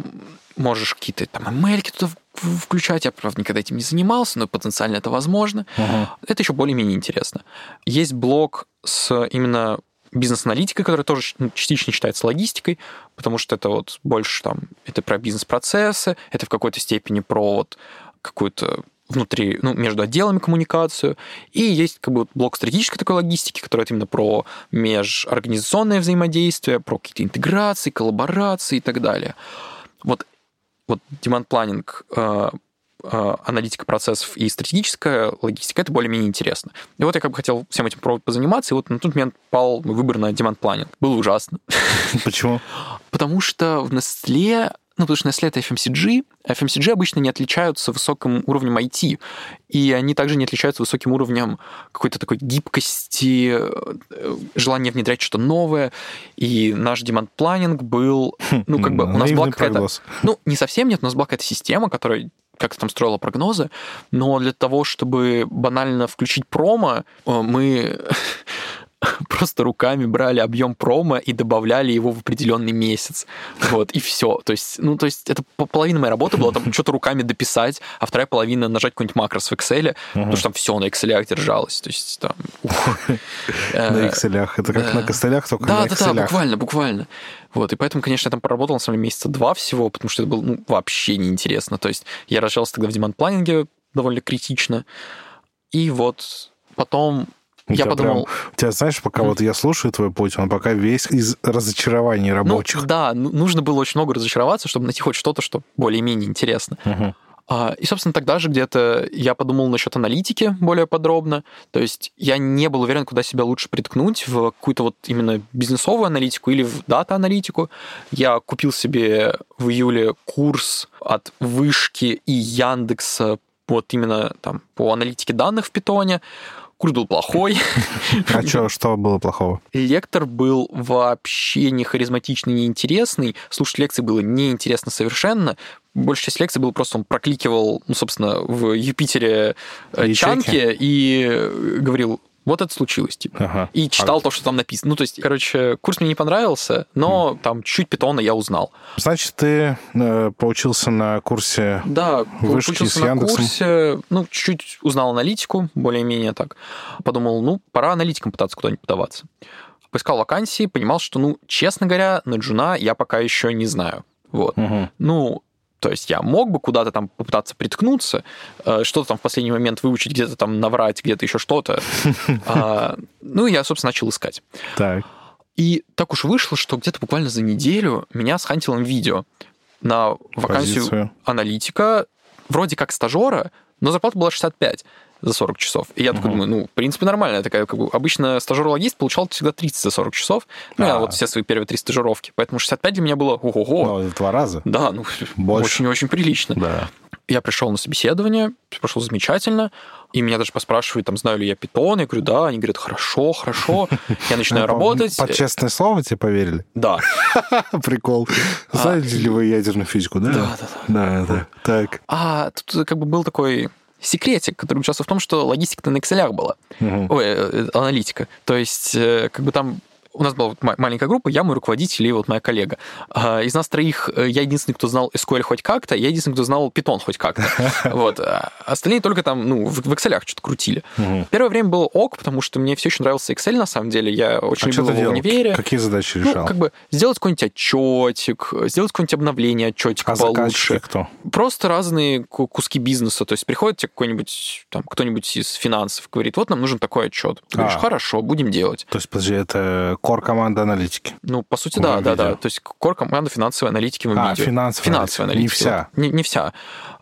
A: можешь какие-то там ML туда включать. Я, правда, никогда этим не занимался, но потенциально это возможно.
B: Мгм.
A: Это еще более-менее интересно. Есть блок с именно бизнес-аналитикой, которая тоже частично считается логистикой, потому что это вот больше там, это про бизнес-процессы, это в какой-то степени про вот какую-то внутри, ну, между отделами коммуникацию. И есть как бы блок стратегической такой логистики, который именно про межорганизационное взаимодействие, про какие-то интеграции, коллаборации и так далее. Вот, вот demand planning э, аналитика процессов и стратегическая логистика, это более-менее интересно. И вот я как бы хотел всем этим пробовать позаниматься, и вот на тот момент пал выбор на demand planning. Было ужасно.
B: Почему?
A: Потому что в Nestle ну, потому что Nestle — это FMCG. FMCG обычно не отличаются высоким уровнем IT, и они также не отличаются высоким уровнем какой-то такой гибкости, э, желания внедрять что-то новое. И наш демонт-планинг был... Ну, как бы у нас была какая-то... Ну, не совсем нет, у нас была какая-то система, которая как-то там строила прогнозы, но для того, чтобы банально включить промо, э, мы просто руками брали объем промо и добавляли его в определенный месяц. Вот, и все. То есть, ну, то есть это половина моей работы была там что-то руками дописать, а вторая половина нажать какой-нибудь макрос в Excel, потому что там все на Excel держалось. То есть там...
B: На Excel. Это как на костылях, только на
A: Да, да, да, буквально, буквально. Вот, и поэтому, конечно, я там проработал, на самом деле, месяца два всего, потому что это было ну, вообще неинтересно. То есть я рожался тогда в демонт-планинге довольно критично. И вот потом
B: у
A: я подумал...
B: Прям, у тебя, знаешь, пока mm. вот я слушаю твой путь, он пока весь из разочарований ну, рабочих.
A: Ну, да, нужно было очень много разочароваться, чтобы найти хоть что-то, что более-менее интересно.
B: Uh-huh.
A: И, собственно, тогда же где-то я подумал насчет аналитики более подробно. То есть я не был уверен, куда себя лучше приткнуть, в какую-то вот именно бизнесовую аналитику или в дата-аналитику. Я купил себе в июле курс от Вышки и Яндекса вот именно там по аналитике данных в питоне. Курс был плохой.
B: А что, что было плохого?
A: Лектор был вообще не харизматичный, не интересный. Слушать лекции было неинтересно совершенно. Большая часть лекций был просто, он прокликивал, ну, собственно, в Юпитере э, Ячейки. чанки и говорил, вот это случилось, типа.
B: Ага.
A: И читал а... то, что там написано. Ну, то есть, короче, курс мне не понравился, но mm. там чуть питона я узнал.
B: Значит, ты э, поучился на курсе
A: Да,
B: вышки
A: с
B: Яндексом.
A: на курсе, ну, чуть-чуть узнал аналитику, более-менее так. Подумал, ну, пора аналитиком пытаться куда-нибудь подаваться. Поискал вакансии, понимал, что, ну, честно говоря, на джуна я пока еще не знаю. Вот.
B: Угу.
A: Ну, то есть я мог бы куда-то там попытаться приткнуться, э, что-то там в последний момент выучить, где-то там наврать, где-то еще что-то. А, ну, я, собственно, начал искать.
B: Так.
A: И так уж вышло, что где-то буквально за неделю меня с хантилом видео на вакансию
B: Позицию.
A: аналитика, вроде как стажера, но зарплата была 65 за 40 часов. И я угу. такой думаю, ну, в принципе, нормально. Такая, как бы, обычно стажер-логист получал всегда 30 за 40 часов. Ну, я вот все свои первые три стажировки. Поэтому 65 для меня было ого-го.
B: Ну, в два раза.
A: Да, ну, очень-очень прилично.
B: Да.
A: Я пришел на собеседование, прошло замечательно, и меня даже поспрашивают, там, знаю ли я питон, я говорю, да, они говорят, хорошо, хорошо, я начинаю работать.
B: Под честное слово тебе поверили?
A: Да.
B: Прикол. А, Знаете ли вы ядерную физику, да?
A: Да, да,
B: да. Да, да. Так.
A: А тут как бы был такой секретик, который участвовал в том, что логистика на Excel была.
B: Угу.
A: Ой, э, аналитика. То есть, э, как бы там у нас была маленькая группа, я мой руководитель и вот моя коллега. А, из нас троих э, я единственный, кто знал SQL хоть как-то, я единственный, кто знал Python хоть как-то. Вот. А остальные только там, ну, в Excel что-то крутили. Первое время было ок, потому что мне все очень нравился Excel, на самом деле. Я очень
B: а
A: любил его в универе.
B: Какие задачи решал?
A: Ну, как бы сделать какой-нибудь отчетик, сделать какое-нибудь обновление отчетика
B: а
A: получше.
B: кто?
A: Просто разные куски бизнеса. То есть приходит тебе какой-нибудь, там, кто-нибудь из финансов, говорит, вот нам нужен такой отчет. Говоришь, а. хорошо, будем делать.
B: То есть, подожди, это core команда аналитики.
A: Ну, по сути, да, да, да. То есть core команда финансовой аналитики в
B: а,
A: видео.
B: финансовая,
A: финансовая аналитика.
B: Не вся.
A: Не, не вся.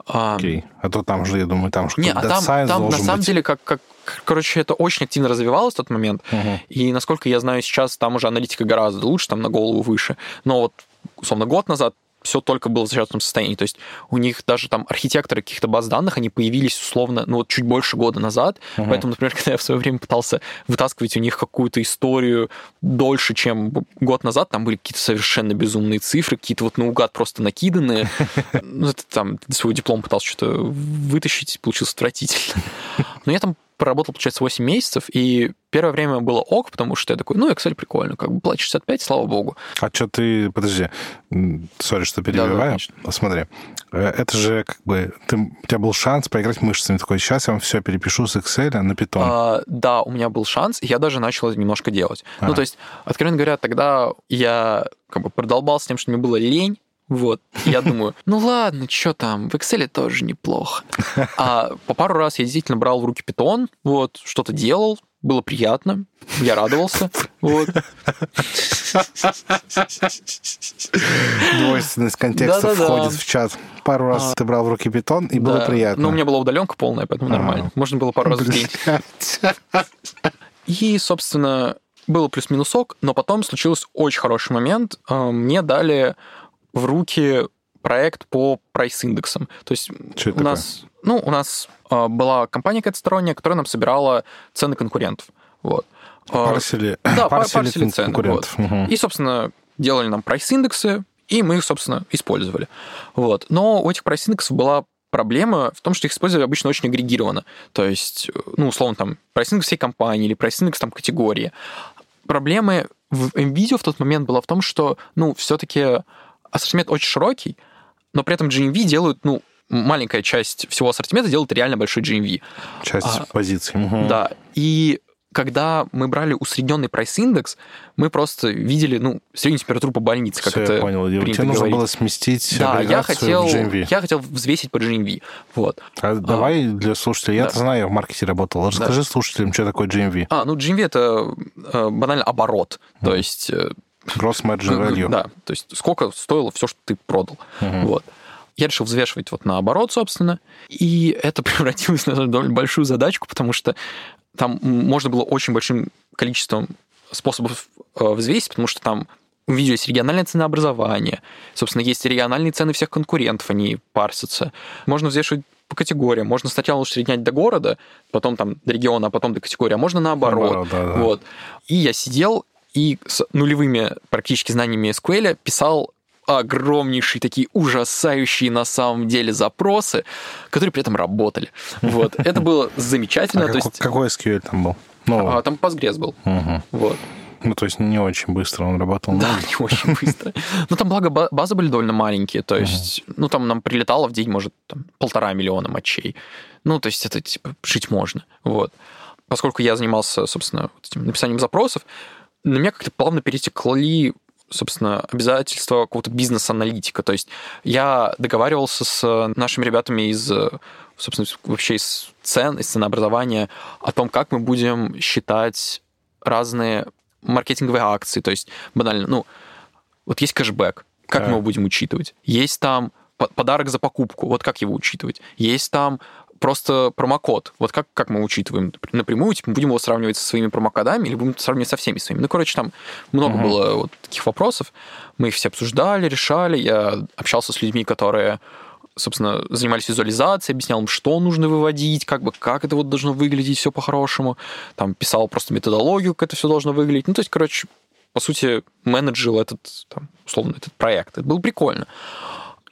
B: Окей. А то там же, я думаю, там же
A: Не, а там, там на самом
B: быть.
A: деле, как, как, короче, это очень активно развивалось в тот момент.
B: Угу.
A: И, насколько я знаю, сейчас там уже аналитика гораздо лучше, там на голову выше. Но вот, условно, год назад все только было в зачаточном состоянии. То есть у них даже там архитекторы каких-то баз данных, они появились условно, ну вот чуть больше года назад.
B: Uh-huh.
A: Поэтому, например, когда я в свое время пытался вытаскивать у них какую-то историю дольше, чем год назад, там были какие-то совершенно безумные цифры, какие-то вот наугад просто накиданные. Ну, это там свой диплом пытался что-то вытащить, получилось отвратительно. Но я там проработал, получается, 8 месяцев, и первое время было ок, потому что я такой, ну, Excel прикольно, как бы платишь 65, слава богу.
B: А что ты, подожди, сори, что перебиваю. Да, да, Смотри, э, это же как бы, ты, у тебя был шанс поиграть мышцами, такой, сейчас я вам все перепишу с Excel на Python. А,
A: да, у меня был шанс, я даже начал это немножко делать. А. Ну, то есть, откровенно говоря, тогда я как бы продолбался тем, что мне было лень, вот. Я думаю, ну ладно, что там, в Excel тоже неплохо. А по пару раз я действительно брал в руки питон, вот, что-то делал, было приятно, я радовался. Вот.
B: Двойственность контекста да, да, входит да. в чат. Пару раз а, ты брал в руки питон, и было приятно.
A: Ну, у меня была удаленка полная, поэтому а, нормально. Можно было пару раз в день. И, собственно, было плюс-минусок, но потом случился очень хороший момент. А, мне дали в руки проект по прайс-индексам. То есть Что у нас, ну, у нас э, была компания какая-то сторонняя, которая нам собирала цены конкурентов. Вот.
B: А, парсили,
A: да, парсили, парсили цены. Вот. Угу. И, собственно, делали нам прайс-индексы, и мы их, собственно, использовали. Вот. Но у этих прайс-индексов была проблема в том, что их использовали обычно очень агрегированно. То есть, ну, условно, там, прайс-индекс всей компании или прайс-индекс там категории. Проблемы в MVideo в тот момент была в том, что, ну, все-таки ассортимент очень широкий, но при этом GMV делают, ну, маленькая часть всего ассортимента делает реально большой GMV.
B: Часть а, позиций. Угу.
A: Да. И когда мы брали усредненный прайс-индекс, мы просто видели, ну, среднюю температуру по больнице, как Все, это я понял.
B: Тебе нужно было сместить
A: Да, я хотел, в GMV. я хотел взвесить по GMV. Вот.
B: А, а давай для слушателей, да. знаю, я в маркете работал. Расскажи да. слушателям, что такое GMV.
A: А, ну, GMV — это э, банально оборот. Mm. То есть э,
B: Gross margin value.
A: Да, то есть сколько стоило все, что ты продал. Угу. Вот. Я решил взвешивать вот наоборот, собственно, и это превратилось на довольно большую задачку, потому что там можно было очень большим количеством способов э, взвесить, потому что там в видео есть региональное ценообразование, собственно, есть региональные цены всех конкурентов, они парсятся. Можно взвешивать по категориям. Можно сначала усреднять до города, потом там до региона, а потом до категории, а можно наоборот. наоборот да, да. Вот. И я сидел и с нулевыми практически знаниями SQL писал огромнейшие такие ужасающие на самом деле запросы, которые при этом работали. Вот. Это было замечательно.
B: А то есть... Какой SQL там был? Ну,
A: а, там Postgres был.
B: Угу.
A: Вот.
B: Ну, то есть не очень быстро он работал.
A: Да, не очень быстро. Ну, там, благо, базы были довольно маленькие. То есть, ну, там нам прилетало в день, может, там, полтора миллиона матчей. Ну, то есть это, типа, жить можно. Вот. Поскольку я занимался, собственно, этим написанием запросов, на меня как-то плавно перетекли собственно, обязательства какого-то бизнес-аналитика. То есть я договаривался с нашими ребятами из, собственно, вообще из цен, из ценообразования о том, как мы будем считать разные маркетинговые акции. То есть банально, ну, вот есть кэшбэк, как да. мы его будем учитывать? Есть там подарок за покупку, вот как его учитывать? Есть там просто промокод. Вот как, как мы учитываем напрямую, типа, мы будем его сравнивать со своими промокодами или будем сравнивать со всеми своими. Ну, короче, там много угу. было вот таких вопросов. Мы их все обсуждали, решали. Я общался с людьми, которые собственно, занимались визуализацией, объяснял им, что нужно выводить, как бы, как это вот должно выглядеть, все по-хорошему. Там писал просто методологию, как это все должно выглядеть. Ну, то есть, короче, по сути, менеджил этот, там, условно, этот проект. Это было прикольно.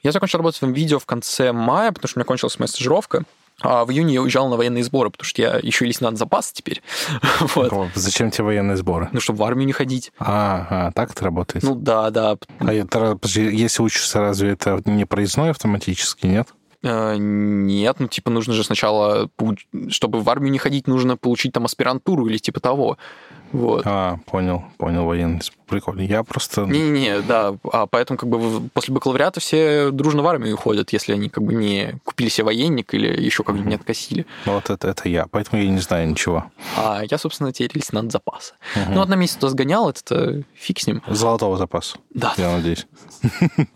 A: Я закончил работать в видео в конце мая, потому что у меня кончилась моя стажировка. А в июне я уезжал на военные сборы, потому что я еще и лейтенант запас теперь.
B: вот. Зачем тебе военные сборы?
A: Ну, чтобы в армию не ходить.
B: А, а так это работает?
A: Ну, да, да.
B: А это, если учишься, разве это не проездной автоматически, нет?
A: Э, нет, ну, типа, нужно же сначала, чтобы в армию не ходить, нужно получить там аспирантуру или типа того. Вот.
B: А, понял, понял, военный. Прикольно. Я просто...
A: Не-не-не, да. А поэтому как бы после бакалавриата все дружно в армию уходят, если они как бы не купили себе военник или еще как-нибудь не откосили.
B: Ну вот это, это я, поэтому я не знаю ничего.
A: А я, собственно, теперь лейтенант запаса. Угу. Ну, одна месяц туда сгонял, это фиг с ним.
B: Золотого запаса.
A: Да.
B: Я надеюсь.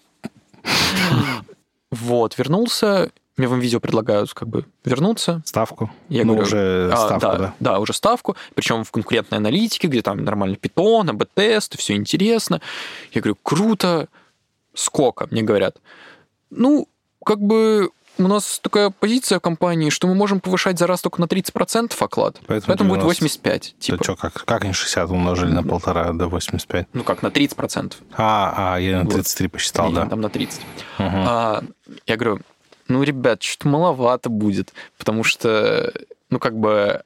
A: Вот, вернулся, мне в видео предлагают как бы вернуться.
B: Ставку?
A: Я
B: ну,
A: говорю,
B: уже а, ставку,
A: да,
B: да?
A: Да, уже ставку, причем в конкурентной аналитике, где там нормально питон, АБ-тесты, все интересно. Я говорю, круто, сколько, мне говорят. Ну, как бы у нас такая позиция в компании, что мы можем повышать за раз только на 30% оклад. Поэтому, Поэтому будет 85.
B: Типа. Да что, как, как они 60 умножили на полтора до 85?
A: Ну как, на 30%.
B: А, а я на 33 вот. посчитал,
A: и
B: да.
A: там на 30. Угу. А, я говорю, ну, ребят, что-то маловато будет, потому что, ну, как бы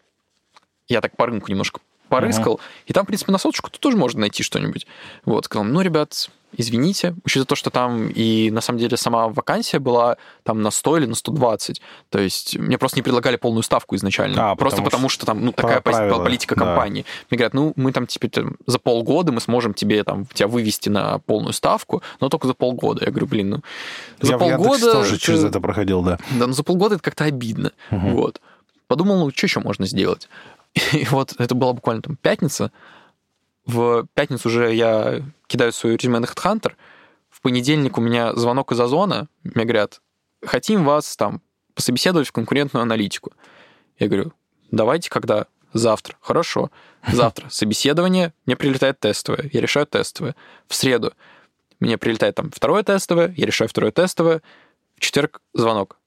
A: я так по рынку немножко порыскал, uh-huh. и там, в принципе, на соточку тоже можно найти что-нибудь. Вот, сказал, ну, ребят, извините, учитывая то, что там и на самом деле сама вакансия была там на 100 или на 120. То есть мне просто не предлагали полную ставку изначально. А, просто потому, потому что, что там ну, такая правила, политика да. компании. Мне говорят, ну, мы там теперь там, за полгода мы сможем тебе там тебя вывести на полную ставку, но только за полгода. Я говорю, блин, ну,
B: за Я полгода... тоже это... через это проходил, да.
A: Да, но за полгода это как-то обидно. Угу. Вот. Подумал, ну, что еще можно сделать? И вот это была буквально там пятница. В пятницу уже я кидаю свою резюме на HeadHunter. В понедельник у меня звонок из Озона. Мне говорят, хотим вас там пособеседовать в конкурентную аналитику. Я говорю, давайте когда? Завтра. Хорошо. Завтра собеседование, мне прилетает тестовое, я решаю тестовое. В среду мне прилетает там второе тестовое, я решаю второе тестовое. В четверг звонок.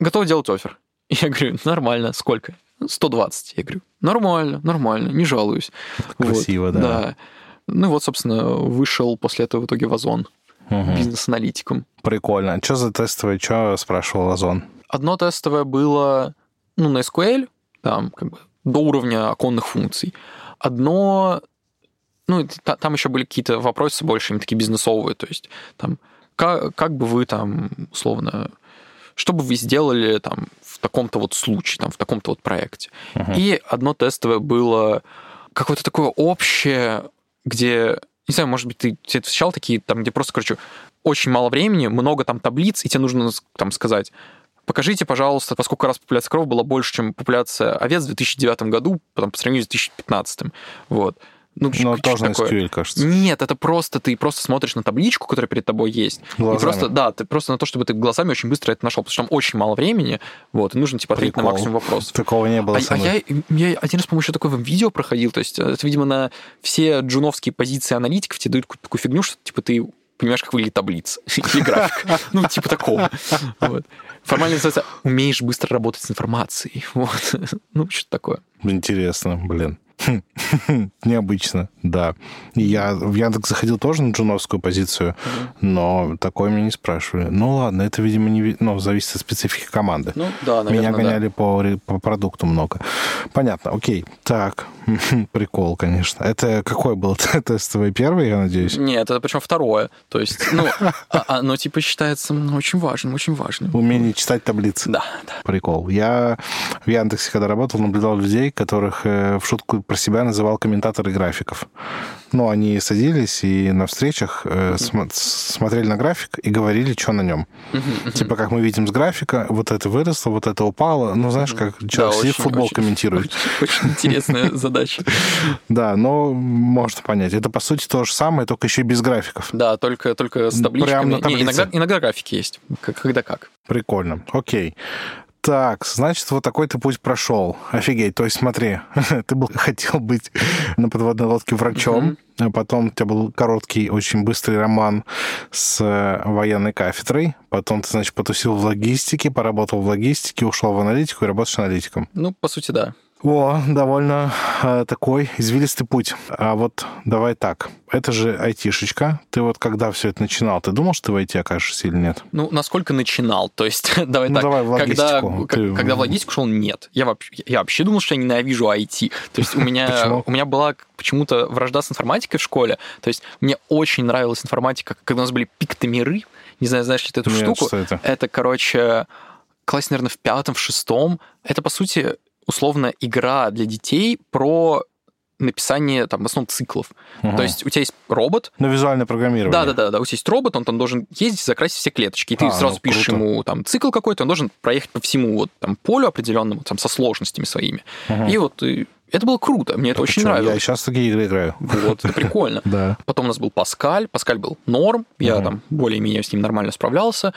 A: Готов делать офер. Я говорю, нормально, сколько? 120. Я говорю, нормально, нормально, не жалуюсь.
B: Красиво, вот, да. Да.
A: Ну вот, собственно, вышел после этого в итоге в Озон угу. бизнес-аналитиком.
B: Прикольно. Что за тестовое? Что спрашивал Озон?
A: Одно тестовое было ну, на SQL, там как бы до уровня оконных функций. Одно ну, там еще были какие-то вопросы больше, такие бизнесовые, то есть там, как, как бы вы там, условно, что бы вы сделали там в таком-то вот случае, там, в таком-то вот проекте. Uh-huh. И одно тестовое было какое-то такое общее, где, не знаю, может быть, ты, ты встречал такие, там, где просто, короче, очень мало времени, много там таблиц, и тебе нужно там сказать, покажите, пожалуйста, во сколько раз популяция коров была больше, чем популяция овец в 2009 году, потом по сравнению с 2015. Вот.
B: Ну, Но тоже на SQL, кажется.
A: Нет, это просто ты просто смотришь на табличку, которая перед тобой есть. Глазами. И просто, да, ты просто на то, чтобы ты глазами очень быстро это нашел, потому что там очень мало времени, вот, и нужно, типа, ответить Прикол. на максимум вопросов.
B: Такого не было.
A: А, а я, я один раз, по-моему, еще такое видео проходил, то есть это, видимо, на все джуновские позиции аналитиков тебе дают такую фигню, что, типа, ты понимаешь, как выглядит таблица или график. Ну, типа такого. Формально называется «умеешь быстро работать с информацией». Вот. Ну, что-то такое.
B: Интересно, блин. Необычно, да. Я в Яндекс заходил тоже на джуновскую позицию, но такое меня не спрашивали. Ну ладно, это, видимо, не, ну, зависит от специфики команды.
A: Ну да, наверное,
B: Меня гоняли да. по, по продукту много. Понятно, окей. Так, прикол, конечно. Это какой был тестовый первый, я надеюсь?
A: Нет, это причем второе. То есть, ну, а, оно типа считается очень важным, очень важным.
B: Умение читать таблицы.
A: Да, да.
B: Прикол. Я в Яндексе, когда работал, наблюдал людей, которых э, в шутку про себя называл комментаторы графиков. Ну, они садились и на встречах э, см- смотрели на график и говорили, что на нем. Типа, как мы видим с графика, вот это выросло, вот это упало. Ну, знаешь, как человек да, сидит, футбол очень, комментирует.
A: Очень, очень интересная задача.
B: Да, но можно понять. Это, по сути, то же самое, только еще и без графиков.
A: Да, только, только с табличками. Не, иногда, иногда графики есть, когда как.
B: Прикольно. Окей. Так, значит, вот такой ты путь прошел. Офигеть. То есть, смотри, ты был, хотел быть на подводной лодке врачом, а потом у тебя был короткий, очень быстрый роман с э, военной кафедрой. Потом ты, значит, потусил в логистике, поработал в логистике, ушел в аналитику и работаешь аналитиком.
A: Ну, по сути, да.
B: О, довольно э, такой извилистый путь. А вот давай так. Это же айтишечка. Ты вот когда все это начинал, ты думал, что ты в IT окажешься или нет?
A: Ну, насколько начинал? То есть, давай ну, так. Давай в когда, ты... когда в логистику шел, нет. Я вообще, я вообще думал, что я ненавижу IT. То есть у меня, у меня была почему-то вражда с информатикой в школе. То есть мне очень нравилась информатика, когда у нас были пиктомеры. Не знаю, знаешь ли ты эту нет, штуку?
B: Что это?
A: это, короче, класс, наверное, в пятом, в шестом. Это, по сути, условно игра для детей про написание там в основном циклов. Угу. То есть у тебя есть робот.
B: На визуальное программирование.
A: Да, да, да, да. У тебя есть робот, он там должен ездить, закрасить все клеточки. И ты а, сразу ну, пишешь круто. ему там цикл какой-то, он должен проехать по всему вот там полю определенному, там со сложностями своими. Угу. И вот и это было круто, мне это очень нравилось.
B: Я сейчас такие игры играю.
A: Вот, это прикольно.
B: да.
A: Потом у нас был Паскаль. Паскаль был норм, я там более-менее с ним нормально справлялся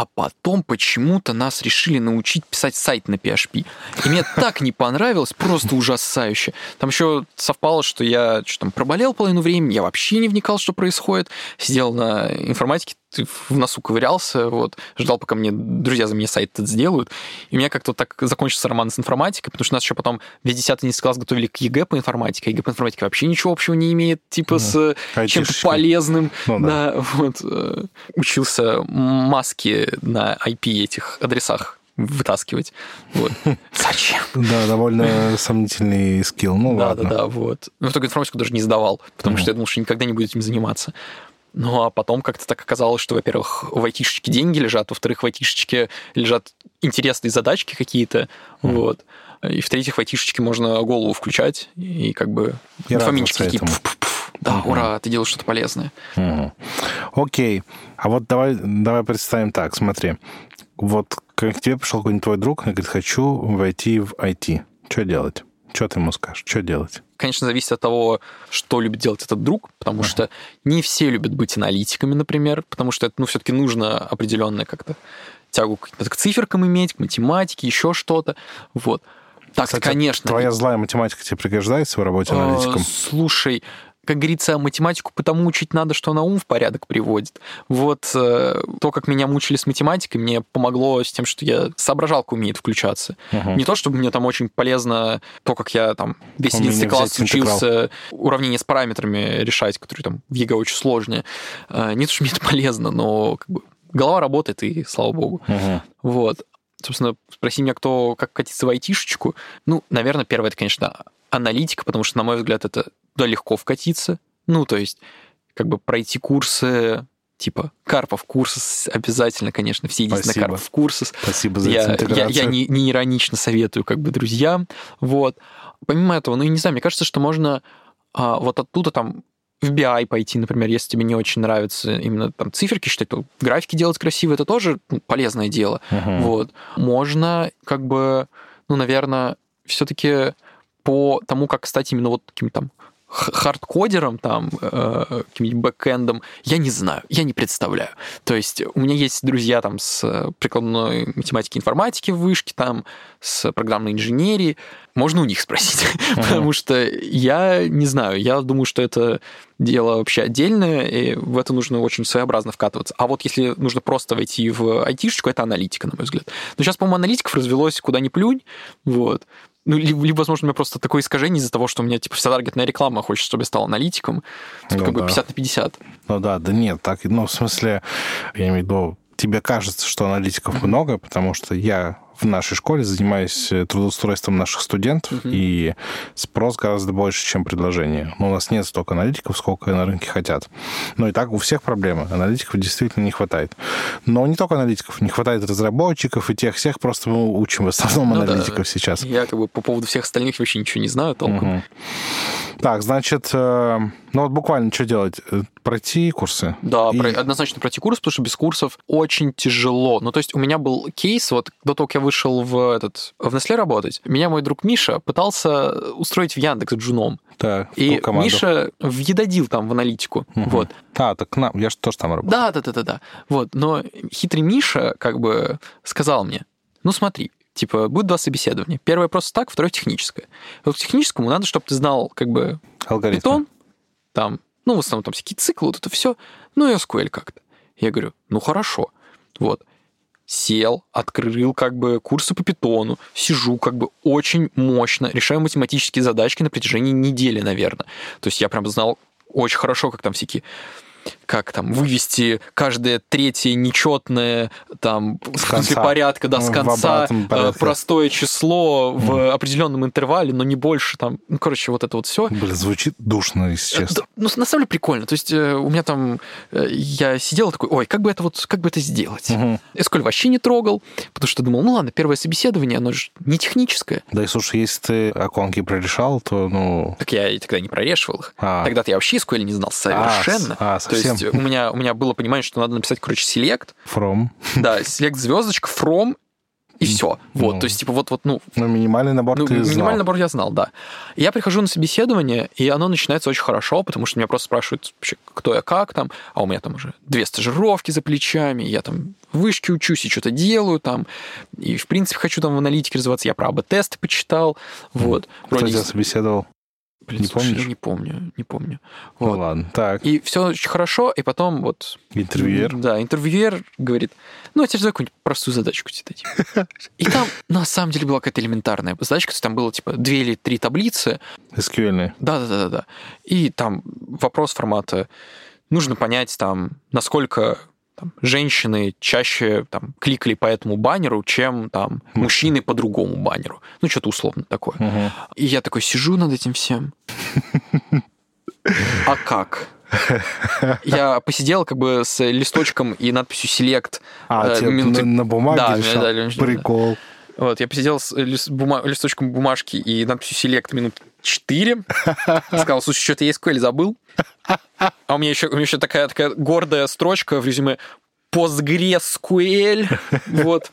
A: а потом почему-то нас решили научить писать сайт на PHP. И мне так не понравилось, просто ужасающе. Там еще совпало, что я что там проболел половину времени, я вообще не вникал, что происходит. Сидел на информатике, в носу ковырялся, вот, ждал, пока мне друзья за меня сайт этот сделают. И у меня как-то вот так закончился роман с информатикой, потому что нас еще потом весь 10 класс готовили к ЕГЭ по информатике, а ЕГЭ по информатике вообще ничего общего не имеет, типа, ну, с чем-то полезным. Ну, да. да, вот. Э, учился маски на IP этих адресах вытаскивать. Вот. Зачем?
B: Да, довольно сомнительный скилл. Ну,
A: да,
B: ладно.
A: да, да, вот. Но в итоге информатику даже не сдавал, потому что я думал, что никогда не буду этим заниматься. Ну, а потом как-то так оказалось, что, во-первых, в айтишечке деньги лежат, во-вторых, в айтишечке лежат интересные задачки какие-то, mm. вот. И в-третьих, в айтишечке можно голову включать и как бы
B: И
A: инфоминчики такие,
B: этому.
A: пф-пф-пф. да,
B: Мгм.
A: ура, ты делаешь что-то полезное.
B: Мгм. Окей. А вот давай, давай представим так, смотри. Вот к тебе пришел какой-нибудь твой друг и говорит, хочу войти в IT. Что делать? Что ты ему скажешь? Что делать?
A: Конечно, зависит от того, что любит делать этот друг, потому что не все любят быть аналитиками, например, потому что это, ну, все-таки нужно определенное как-то тягу к, к циферкам иметь, к математике, еще что-то. Вот. Так,
B: Кстати,
A: конечно.
B: Твоя злая математика тебе пригождается в работе аналитиком?
A: Э, Слушай, как говорится, математику потому учить надо, что она ум в порядок приводит. Вот э, то, как меня мучили с математикой, мне помогло с тем, что я соображалка умеет включаться.
B: Мгм.
A: Не то, чтобы мне там очень полезно то, как я там весь
B: Умение
A: 11 класс учился уравнения с параметрами решать, которые там в ЕГЭ очень сложные. Э, Не то, что мне это полезно, но как бы голова работает, и слава богу.
B: Мгм.
A: Вот. Собственно, спроси меня, кто как катиться в айтишечку. Ну, наверное, первое, это, конечно, аналитика, потому что, на мой взгляд, это туда легко вкатиться. Ну, то есть, как бы пройти курсы, типа, Карпов курсы обязательно, конечно, все идите
B: Спасибо.
A: на Карпов курсы.
B: Спасибо за
A: Я, я, я не, не иронично советую как бы друзьям. Вот. Помимо этого, ну, я не знаю, мне кажется, что можно а, вот оттуда там в BI пойти, например, если тебе не очень нравится именно там циферки считать, то графики делать красиво, это тоже ну, полезное дело.
B: Мгм.
A: Вот. Можно как бы, ну, наверное, все-таки по тому, как стать именно вот таким там hardcoder ом, там, э, каким-нибудь бэкэндом, я не знаю, я не представляю. То есть у меня есть друзья там с э, прикладной математики информатики в вышке, там, с программной инженерии. Можно у них спросить, потому что я не знаю, я думаю, что это дело вообще отдельное, и в это нужно очень своеобразно вкатываться. А вот если нужно просто войти в айтишечку, это аналитика, на мой взгляд. Но сейчас, по-моему, аналитиков развелось куда ни плюнь, вот. Ну, либо, либо, возможно, у меня просто такое искажение из-за того, что у меня, типа, вся таргетная реклама хочет, чтобы я стал аналитиком. Тут
B: Ну
A: как бы
B: да.
A: 50 на 50.
B: Ну да, да нет, так, ну, в смысле, я имею в виду, тебе кажется, что аналитиков много, потому что я в нашей школе занимаюсь э, трудоустройством наших студентов, и спрос гораздо больше, чем предложение. Но у нас нет столько аналитиков, сколько на рынке хотят. Но и так у всех проблемы. Аналитиков действительно не хватает. Но не только аналитиков, не хватает разработчиков и тех всех, просто мы учим в основном
A: Ну да.
B: аналитиков сейчас.
A: Я как бы по поводу всех остальных вообще ничего не знаю толком.
B: Мгм. Так, значит, э, ну вот буквально что делать? Э, Пройти курсы?
A: Да,
B: И-
A: про- однозначно пройти курс, потому что без курсов очень тяжело. Ну, то есть у меня был кейс, вот до того, как я вышел в этот в Nestle работать, меня мой друг Миша пытался устроить в Яндекс джуном.
B: Так,
A: И. Миша въедодил там в аналитику.
B: Мгм.
A: Вот.
B: А, так на, я же тоже там работал.
A: Да, да, да, да, да. Вот. Но хитрый Миша как бы сказал мне, ну смотри, типа, будет два собеседования. Первое просто так, второе техническое. Вот к техническому надо, чтобы ты знал как бы
B: Алгоритм.
A: Python, там, ну, в основном там всякие циклы, вот это все, ну и SQL как-то. Я говорю, ну хорошо. Вот. Сел, открыл как бы курсы по питону, сижу как бы очень мощно, решаю математические задачки на протяжении недели, наверное. То есть я прям знал очень хорошо, как там всякие как там вывести каждое третье нечетное там в смысле
B: конца.
A: порядка, да, с
B: Ну, в
A: конца э, простое число в определенном интервале, но не больше там, ну короче вот это вот все.
B: Блин, звучит душно, если честно.
A: Да, Ну, на самом деле прикольно. То есть э, у меня там... э, Я сидел такой, ой, как бы это вот, как бы это сделать?
B: Мгм.
A: SQL вообще не трогал, потому что думал, ну ладно, первое собеседование, оно же не техническое.
B: Да и слушай, если ты оконки прорешал, то, ну...
A: Так я и тогда не прорешивал их.
B: А,
A: Тогда-то я вообще SQL не знал совершенно.
B: А,
A: То
B: совсем.
A: Есть у меня, у меня было понимание, что надо написать, короче, select,
B: From.
A: да, select звездочка, from, и все. Вот,
B: Ну.
A: то есть, типа, вот, вот, ну,
B: Ну, минимальный набор
A: Ну,
B: ты знал.
A: минимальный набор я знал, да. Я прихожу на собеседование, и оно начинается очень хорошо, потому что меня просто спрашивают, вообще, кто я, как там, а у меня там уже две стажировки за плечами, я там в вышке учусь и что-то делаю там, и, в принципе, хочу там в аналитике развиваться, я про АБ-тесты почитал, вот.
B: Кто
A: Вроде...
B: тебя собеседовал?
A: Блин,
B: не
A: слушай,
B: помнишь?
A: я не помню, не помню.
B: Ну,
A: Вот.
B: ладно. Так,
A: И все очень хорошо, и потом вот...
B: интервьюер.
A: Да, интервьюер говорит, ну, я тебе какую-нибудь простую задачку тебе дадим. И там, на самом деле, была какая-то элементарная задачка, то есть там было, типа, две или три таблицы,
B: SQL.
A: да, да, да, да, да. И там вопрос формата нужно понять там, насколько там, женщины чаще там, кликали по этому баннеру, чем там, мужчины по другому баннеру. Ну, что-то условно такое.
B: Мгм.
A: И я такой сижу над этим всем. А как? Я посидел как бы с листочком и надписью «Select».
B: А,
A: э,
B: тебе
A: минуты-
B: на, на бумаге
A: Да,
B: решал? Прикол.
A: Вот, я посидел с лис- бума- листочком бумажки и надписью «Select» минут 4. Сказал, слушай, что-то я SQL забыл. А у меня еще, у меня еще такая, такая гордая строчка в резюме PostgreSQL. Вот.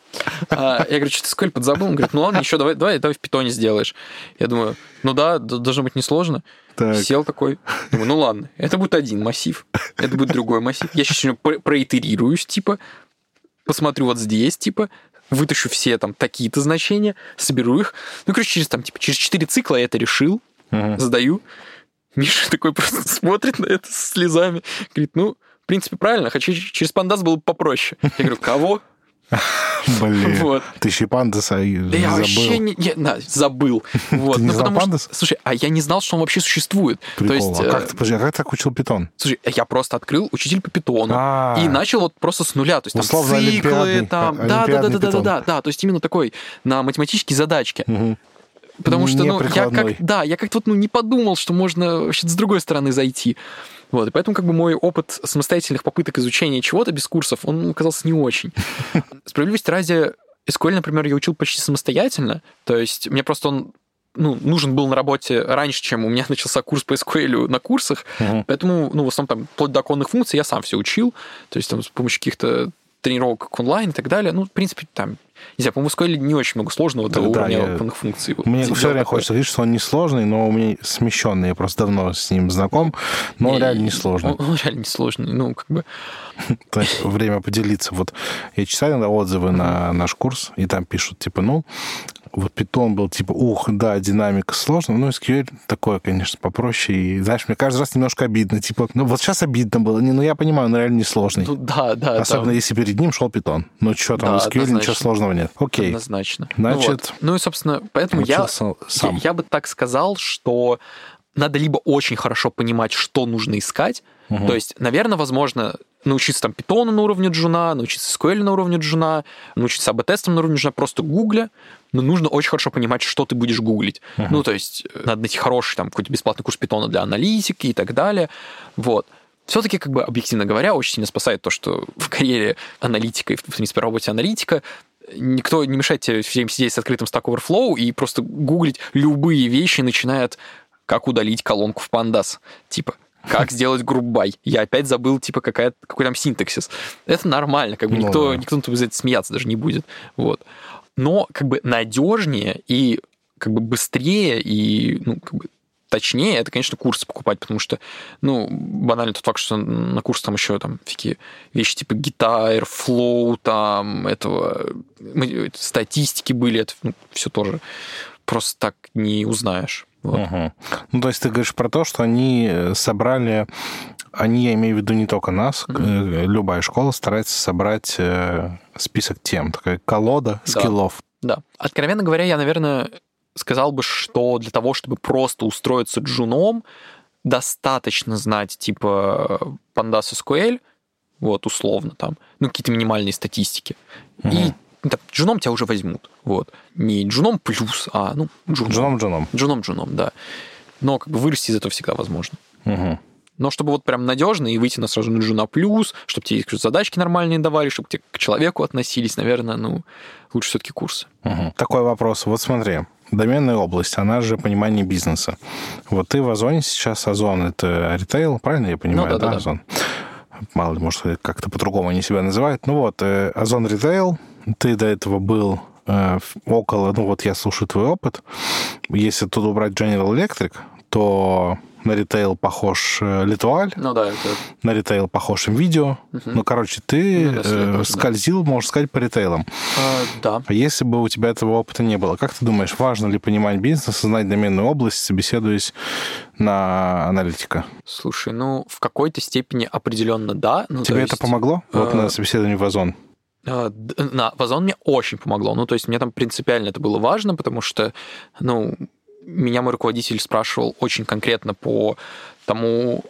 A: А, я говорю, что ты SQL подзабыл? Он говорит, ну ладно, еще давай, давай, давай в питоне сделаешь. Я думаю, ну да, должно быть несложно.
B: Так.
A: Сел такой, думаю, ну ладно, это будет один массив, это будет другой массив. Я сейчас про- проитерируюсь, типа, посмотрю вот здесь, типа, вытащу все там такие-то значения, соберу их. Ну, короче, через там, типа, через 4 цикла я это решил,
B: Мгм.
A: задаю. Миша такой просто смотрит на это с слезами. Говорит, ну, в принципе, правильно, хочу через пандас было бы попроще. Я говорю, кого?
B: Блин.
A: Вот.
B: Ты еще пандаса и
A: Да я
B: забыл.
A: вообще не, не- на, забыл. Вот.
B: Ты не
A: Ну,
B: знал
A: потому что-
B: пандас?
A: слушай, а я не знал, что он вообще существует.
B: Прикол.
A: То есть,
B: а
A: э,
B: как, ты, подожди, а как ты так учил питон?
A: Слушай, я просто открыл учитель по питону
B: А.
A: и начал вот просто с нуля, то есть там
B: Условно
A: циклы, там, да, да, да, да, да, да, да, да, то есть именно такой на математические задачки,
B: Мгм.
A: потому что, ну, я как, да, я как-то вот, ну, не подумал, что можно вообще с другой стороны зайти, вот, и поэтому как бы мой опыт самостоятельных попыток изучения чего-то без курсов, он оказался не очень. Справедливости ради, SQL, например, я учил почти самостоятельно, то есть мне просто он ну, нужен был на работе раньше, чем у меня начался курс по SQL на курсах,
B: Мгм.
A: Поэтому, ну, в основном там, вплоть до оконных функций я сам все учил, то есть там с помощью каких-то тренировок онлайн и так далее. Ну, в принципе, там, не знаю, по-моему, в SQL не очень много сложного до
B: Да, да,
A: уровня
B: я-
A: оконных функций.
B: Мне все время
A: такое.
B: хочется говорить, что он не сложный, но у меня смещенный. Я просто давно с ним знаком, но
A: И-
B: реально не сложный.
A: Он, он реально не сложный. Ну, как бы...
B: То есть время поделиться. Вот я читаю отзывы на наш курс, и там пишут, типа, ну, вот питон был, типа, ух, да, динамика сложная, ну, SQL такое, конечно, попроще. И, знаешь, мне каждый раз немножко обидно. Типа, ну, вот сейчас обидно было. Не, ну, я понимаю, он реально не сложный.
A: Ну, да, да.
B: Особенно
A: там
B: если перед ним шел питон. Ну, что там,
A: Да,
B: SQL ничего сложного нет. Окей.
A: Однозначно.
B: Значит,
A: ну, вот. ну и, собственно, поэтому я,
B: сам.
A: я, я бы так сказал, что надо либо очень хорошо понимать, что нужно искать,
B: Мгм.
A: то есть, наверное, возможно, научиться там питону на уровне джуна, научиться SQL на уровне джуна, научиться АБ-тестам на уровне джуна, просто гугля, но нужно очень хорошо понимать, что ты будешь гуглить.
B: Мгм.
A: Ну, то есть, э, надо найти хороший там какой-то бесплатный курс питона для аналитики и так далее. Вот. Все-таки, как бы, объективно говоря, очень сильно спасает то, что в карьере аналитика и, в принципе, работе аналитика никто не мешает тебе все время сидеть с открытым Stack Overflow и просто гуглить любые вещи, начиная от как удалить колонку в Pandas, типа как сделать group by. Я опять забыл, типа, какая, какой там синтаксис. Это нормально, как бы
B: Ну
A: никто,
B: да.
A: никто над тобой за это смеяться даже не будет. Вот. Но как бы надежнее и как бы быстрее и ну, как бы точнее, это, конечно, курсы покупать, потому что, ну, банально тот факт, что на курс там еще там всякие вещи типа гита, Airflow, там, этого, статистики были, это все тоже просто так не узнаешь. Вот.
B: Мгм. Ну, то есть ты говоришь про то, что они э, собрали, они, я имею в виду не только нас, э, любая школа старается собрать э, список тем, такая колода
A: Да.
B: скиллов.
A: Да. Откровенно говоря, я, наверное, сказал бы, что для того, чтобы просто устроиться джуном, достаточно знать, типа, Pandas SQL, вот, условно там, ну, какие-то минимальные статистики. И
B: Мгм.
A: Ну, так, джуном тебя уже возьмут. Вот. Не джуном плюс, а, ну, джуном.
B: Джуном-джуном.
A: Джуном, джуном, да. Но как бы вырасти из этого всегда возможно.
B: Мгм.
A: Но чтобы вот прям надежно и выйти на сразу на джуна плюс, чтобы тебе задачки нормальные давали, чтобы тебе к человеку относились, наверное, ну, лучше все-таки курсы.
B: Мгм. Такой вопрос. Вот смотри, доменная область, она же понимание бизнеса. Вот ты в Озоне сейчас, Озон — это ритейл, правильно я понимаю,
A: Ну да, да, да.
B: Озон? Мало ли, может, как-то по-другому они себя называют. Ну вот, э, Озон ритейл, ты до этого был э, около, ну вот я слушаю твой опыт. Если тут убрать General Electric, то на ритейл похож э, Литуаль,
A: Ну да, это...
B: на ритейл похож видео. Ну, короче, ты
A: Ну
B: э,
A: серьезно, да.
B: скользил, можно сказать, по ритейлам.
A: а, да.
B: А если бы у тебя этого опыта не было, как ты думаешь, важно ли понимать бизнес, знать доменную область, собеседуясь на аналитика?
A: Слушай, ну, в какой-то степени определенно да. Ну,
B: Тебе
A: есть,
B: это помогло? Вот
A: э,
B: на в Озон.
A: А, На Вазон мне очень помогло. Ну, то есть мне там принципиально это было важно, потому что, ну, меня мой руководитель спрашивал очень конкретно по тому,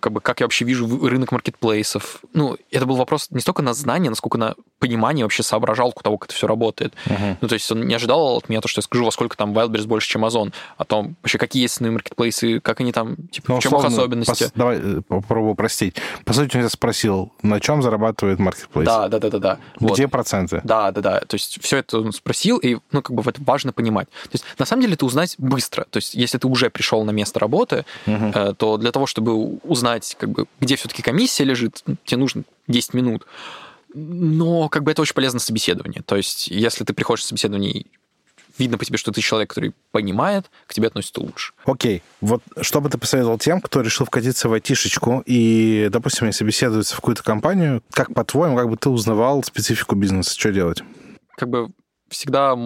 A: как бы, как я вообще вижу рынок маркетплейсов. Ну, это был вопрос не столько на знание, насколько на понимание вообще соображалку того, как это все работает. Uh-huh. Ну, то есть он не ожидал от меня то, что я скажу, во сколько там Wildberries больше, чем Amazon, о том, вообще, какие есть основные маркетплейсы, как они там, типа, ну, в чем их особенности. Пос...
B: Давай э, попробую простить. По сути, я спросил, на чем зарабатывает маркетплейс?
A: Да, да, да, да, да.
B: Где вот. проценты?
A: Да, да, да. То есть все это он спросил, и, ну, как бы это важно понимать. То есть, на самом деле, это узнать быстро. То есть, если ты уже пришел на место работы, uh-huh. то для того, чтобы узнать, как бы, где все-таки комиссия лежит, тебе нужно 10 минут. Но как бы это очень полезно собеседование. То есть, если ты приходишь на собеседование видно по тебе, что ты человек, который понимает, к тебе относится лучше.
B: Окей. Вот что бы ты посоветовал тем, кто решил вкатиться в айтишечку и, допустим, если беседуется в какую-то компанию, как по-твоему, как бы ты узнавал специфику бизнеса, что делать?
A: Как бы всегда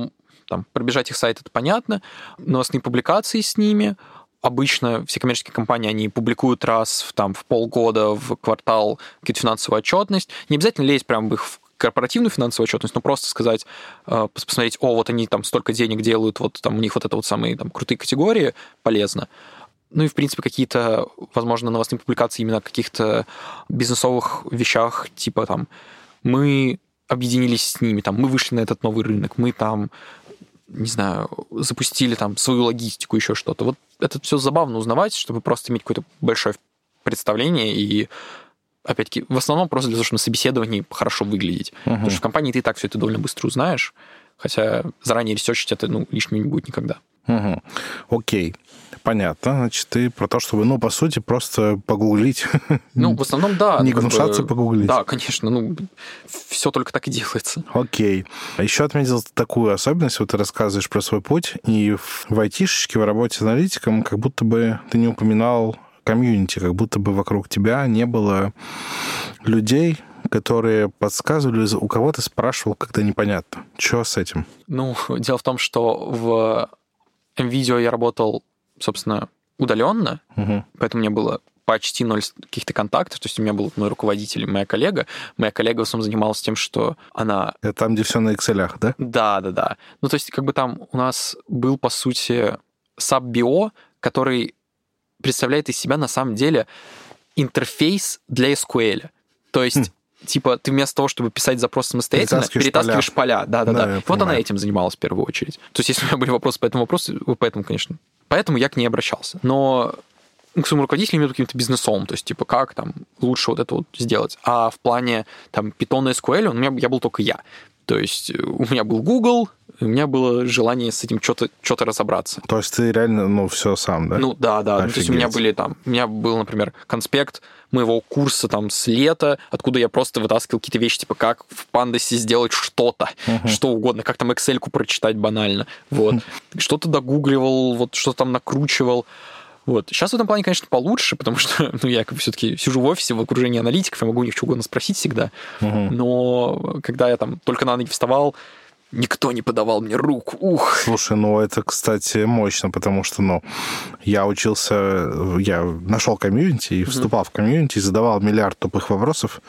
A: там, пробежать их сайт, это понятно, новостные публикации с ними, обычно все коммерческие компании, они публикуют раз в, там, в полгода, в квартал какую-то финансовую отчетность. Не обязательно лезть прямо в их корпоративную финансовую отчетность, но просто сказать, э, посмотреть, о, вот они там столько денег делают, вот там у них вот это вот самые там крутые категории, полезно. Ну и, в принципе, какие-то, возможно, новостные публикации именно о каких-то бизнесовых вещах, типа там, мы объединились с ними, там, мы вышли на этот новый рынок, мы там, не знаю, запустили там свою логистику, еще что-то. Вот это все забавно узнавать, чтобы просто иметь какое-то большое представление и опять-таки, в основном просто для того, чтобы на собеседовании хорошо выглядеть. Uh-huh. Потому что в компании ты и так все это довольно быстро узнаешь, хотя заранее ресерчить это ну, лишним не будет никогда.
B: Угу. Окей. Понятно. Значит, ты про то, чтобы, ну, по сути, просто погуглить.
A: Ну, в основном, да.
B: Не гнушаться, бы, погуглить.
A: Да, конечно. Ну, все только так и делается.
B: Окей. А еще отметил такую особенность. Вот ты рассказываешь про свой путь, и в айтишечке, в работе с аналитиком, как будто бы ты не упоминал комьюнити, как будто бы вокруг тебя не было людей, которые подсказывали, у кого ты спрашивал, когда непонятно. Что с этим?
A: Ну, дело в том, что в видео я работал, собственно, удаленно, угу. поэтому мне было почти ноль каких-то контактов. То есть у меня был мой руководитель моя коллега. Моя коллега в основном занималась тем, что она...
B: Это там, где все на Excel, да?
A: Да, да, да. Ну, то есть как бы там у нас был, по сути, SAP-BIO, который представляет из себя на самом деле интерфейс для SQL. То есть типа ты вместо того, чтобы писать запрос самостоятельно, перетаскиваешь поля. поля. Да, да, да. да. Вот понимаю. она этим занималась в первую очередь. То есть, если у меня были вопросы по этому вопросу, поэтому, конечно. Поэтому я к ней обращался. Но к своему руководителю именно каким-то бизнесом, то есть, типа, как там лучше вот это вот сделать. А в плане там Python и SQL у меня, я был только я. То есть у меня был Google, у меня было желание с этим что-то что разобраться.
B: То есть ты реально, ну, все сам, да?
A: Ну, да, да. Ну, то есть у меня были там, у меня был, например, конспект моего курса там с лета, откуда я просто вытаскивал какие-то вещи, типа как в Pandas сделать что-то, uh-huh. что угодно, как там Excel-ку прочитать банально. Вот. Uh-huh. Что-то догугливал, вот что там накручивал. Вот. Сейчас в этом плане, конечно, получше, потому что ну, я как бы все-таки сижу в офисе в окружении аналитиков, я могу у них что угодно спросить всегда. Угу. Но когда я там только на ноги вставал, никто не подавал мне руку. Ух.
B: Слушай, ну это, кстати, мощно, потому что, ну, я учился, я нашел комьюнити и вступал mm-hmm. в комьюнити, задавал миллиард тупых вопросов.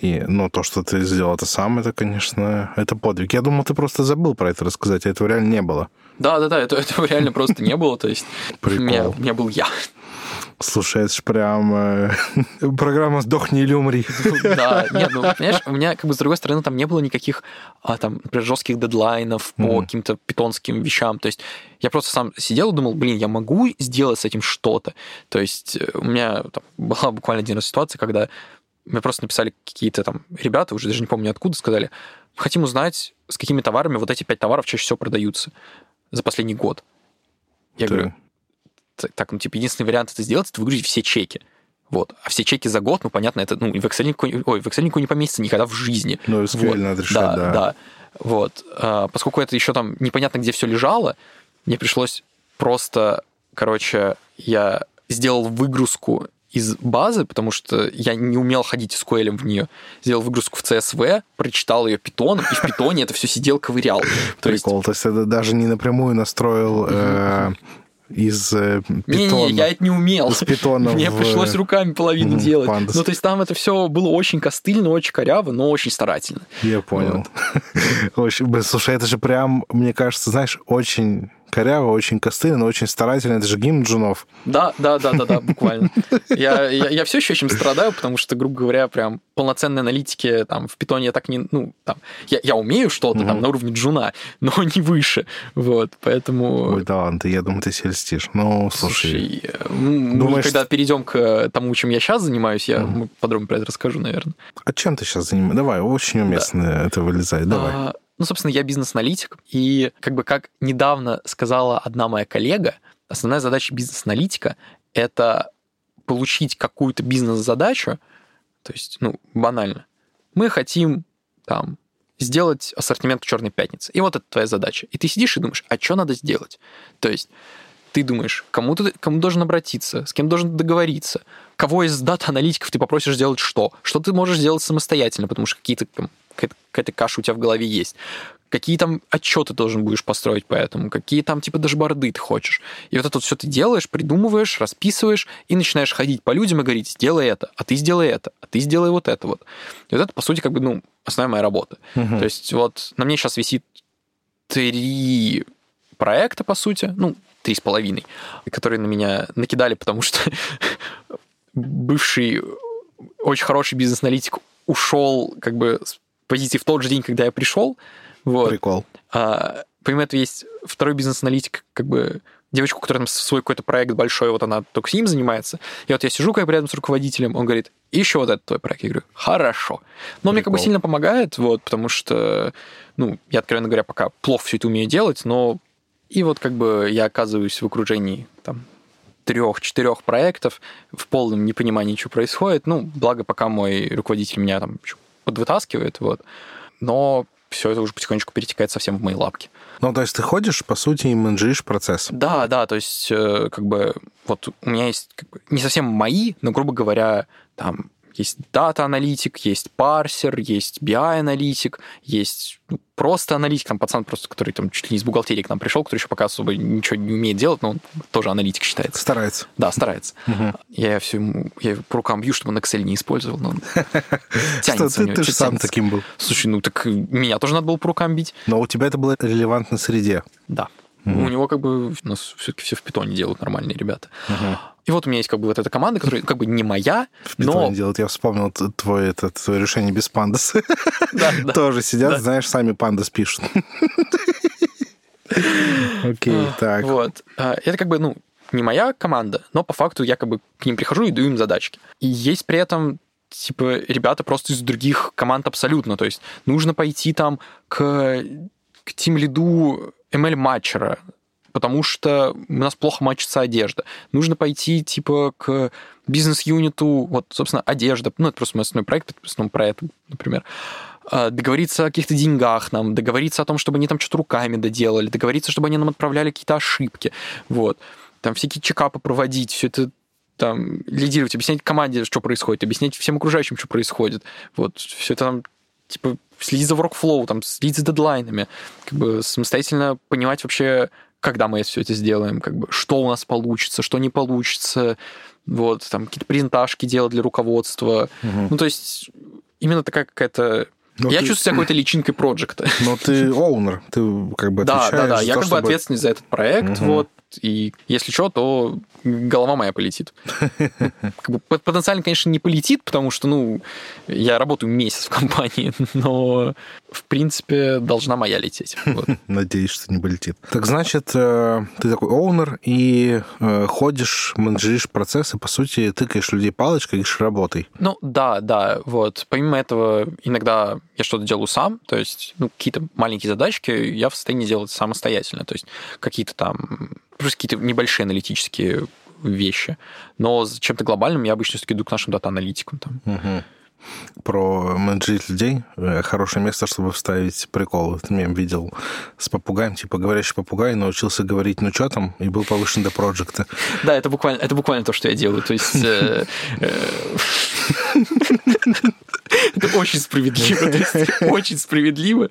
B: И, ну, то, что ты сделал это сам, это, конечно, это подвиг. Я думал, ты просто забыл про это рассказать, а этого реально не было.
A: Да, да, да, это, этого реально просто не было. То есть у меня, у меня был я.
B: Слушай, это же прям э, программа «Сдохни или умри».
A: Да, нет, ну, понимаешь, у меня, как бы, с другой стороны, там не было никаких, а, там, например, жестких дедлайнов по каким-то питонским вещам. То есть я просто сам сидел и думал, блин, я могу сделать с этим что-то. То есть э, у меня там, была буквально один раз ситуация, когда мне просто написали какие-то там ребята, уже даже не помню откуда, сказали, хотим узнать, с какими товарами вот эти пять товаров чаще всего продаются за последний год. Я да. говорю, так, ну, типа, единственный вариант это сделать, это выгрузить все чеки. Вот. А все чеки за год, ну, понятно, это, ну, в Excel, ой, в Excel не поместится никогда в жизни.
B: Ну, SQL вот. надо решать, да. Да, да.
A: Вот. А, поскольку это еще там непонятно, где все лежало, мне пришлось просто, короче, я сделал выгрузку из базы, потому что я не умел ходить с SQL в нее. Сделал выгрузку в CSV, прочитал ее питоном, и в питоне это все сидел, ковырял.
B: То Прикол, есть... то есть это даже не напрямую настроил э, из э, питона.
A: Не-не, я это не умел.
B: Из питона
A: Мне в... пришлось руками половину mm, делать. Pandas. Ну, то есть там это все было очень костыльно, очень коряво, но очень старательно.
B: Я понял. Вот. Слушай, это же прям, мне кажется, знаешь, очень коряво, очень костыльно, очень старательно. Это же гимн джунов.
A: Да, да, да, да, да, буквально. Я, я, я все еще очень страдаю, потому что, грубо говоря, прям полноценной аналитики там в питоне я так не... Ну, там, я, я умею что-то угу. там на уровне джуна, но не выше. Вот, поэтому...
B: Ой, да ладно, ты, я думаю, ты сельстишь. Ну, слушай... слушай
A: Думаешь, когда перейдем к тому, чем я сейчас занимаюсь, я угу. подробно про это расскажу, наверное.
B: А чем ты сейчас занимаешься? Давай, очень уместно да. это вылезает. Давай. А,
A: ну, собственно, я бизнес-аналитик, и как бы как недавно сказала одна моя коллега, основная задача бизнес-аналитика — это получить какую-то бизнес-задачу, то есть, ну, банально. Мы хотим там сделать ассортимент Черной пятницы. И вот это твоя задача. И ты сидишь и думаешь, а что надо сделать? То есть ты думаешь, кому ты кому должен обратиться, с кем должен договориться, кого из дата-аналитиков ты попросишь сделать что, что ты можешь сделать самостоятельно, потому что какие-то какая-то каша у тебя в голове есть. Какие там отчеты должен будешь построить по этому, какие там типа дашборды ты хочешь. И вот это вот все ты делаешь, придумываешь, расписываешь и начинаешь ходить по людям и говорить, сделай это, а ты сделай это, а ты сделай вот это вот. И вот это, по сути, как бы, ну, основная моя работа. Угу. То есть вот на мне сейчас висит три проекта, по сути, ну, три с половиной, которые на меня накидали, потому что бывший очень хороший бизнес-аналитик ушел как бы с позиции в тот же день, когда я пришел. Вот.
B: Прикол.
A: А, помимо этого есть второй бизнес-аналитик, как бы девочку, которая там свой какой-то проект большой, вот она только с ним занимается. И вот я сижу как рядом с руководителем, он говорит, еще вот этот твой проект. Я говорю, хорошо. Но Прикол. мне как бы сильно помогает, вот, потому что, ну, я, откровенно говоря, пока плохо все это умею делать, но и вот как бы я оказываюсь в окружении там трех-четырех проектов в полном непонимании, что происходит. Ну, благо, пока мой руководитель меня там подвытаскивает, вот. Но все это уже потихонечку перетекает совсем в мои лапки.
B: Ну, то есть ты ходишь, по сути, и менеджеришь процесс.
A: Да, да, то есть э, как бы вот у меня есть как бы, не совсем мои, но, грубо говоря, там есть дата-аналитик, есть парсер, есть BI-аналитик, есть ну, просто аналитик, там пацан просто, который там чуть ли не из бухгалтерии к нам пришел, который еще пока особо ничего не умеет делать, но он тоже аналитик считается.
B: Старается.
A: Да, старается. Угу. Я все ему, я по рукам бью, чтобы он Excel не использовал, но он тянется.
B: Ты же сам таким был.
A: Слушай, ну так меня тоже надо было по рукам бить.
B: Но у тебя это было релевантно среде.
A: Да. Угу. У него как бы у нас все-таки все в питоне делают нормальные ребята. Угу. И вот у меня есть как бы вот эта команда, которая как бы не моя,
B: в но... делают. Я вспомнил твое, это, твое решение без пандас. Да, да. Тоже сидят, да. знаешь, сами пандас пишут. Окей, так.
A: Вот. А, это как бы, ну, не моя команда, но по факту я как бы к ним прихожу и даю им задачки. И есть при этом типа ребята просто из других команд абсолютно. То есть нужно пойти там к, к тим лиду ML-матчера, потому что у нас плохо мачится одежда. Нужно пойти, типа, к бизнес-юниту, вот, собственно, одежда, ну, это просто мой основной проект, основном про это, например, а, договориться о каких-то деньгах нам, договориться о том, чтобы они там что-то руками доделали, договориться, чтобы они нам отправляли какие-то ошибки, вот. Там всякие чекапы проводить, все это там лидировать, объяснять команде, что происходит, объяснять всем окружающим, что происходит. Вот, все это там, типа, следить за workflow, там, следить за дедлайнами, как бы самостоятельно понимать вообще, когда мы все это сделаем, как бы, что у нас получится, что не получится, вот, там, какие-то презентажки делать для руководства. Угу. Ну, то есть, именно такая какая-то но я ты... чувствую себя какой-то личинкой проекта.
B: Но ты оунер, ты как бы отвечаешь
A: Да, да, да, я как бы ответственный за этот проект, угу. вот, и если что, то голова моя полетит. Как бы, потенциально, конечно, не полетит, потому что, ну, я работаю месяц в компании, но, в принципе, должна моя лететь. Вот.
B: Надеюсь, что не полетит. Так значит, э, ты такой оунер и э, ходишь, менеджеришь процессы, по сути, тыкаешь людей палочкой, говоришь, работай.
A: Ну, да, да, вот. Помимо этого, иногда я что-то делаю сам, то есть, ну, какие-то маленькие задачки я в состоянии делать самостоятельно, то есть, какие-то там просто какие-то небольшие аналитические вещи. Но с чем-то глобальным я обычно все-таки иду к нашим дата-аналитикам. Там.
B: Угу. Про менеджерить людей. Э, хорошее место, чтобы вставить прикол. Ты мем видел с попугаем, типа говорящий попугай научился говорить «ну что там?» и был повышен до проекта.
A: Да, это буквально, это буквально то, что я делаю. То есть... Э, э, это очень справедливо. Очень справедливо.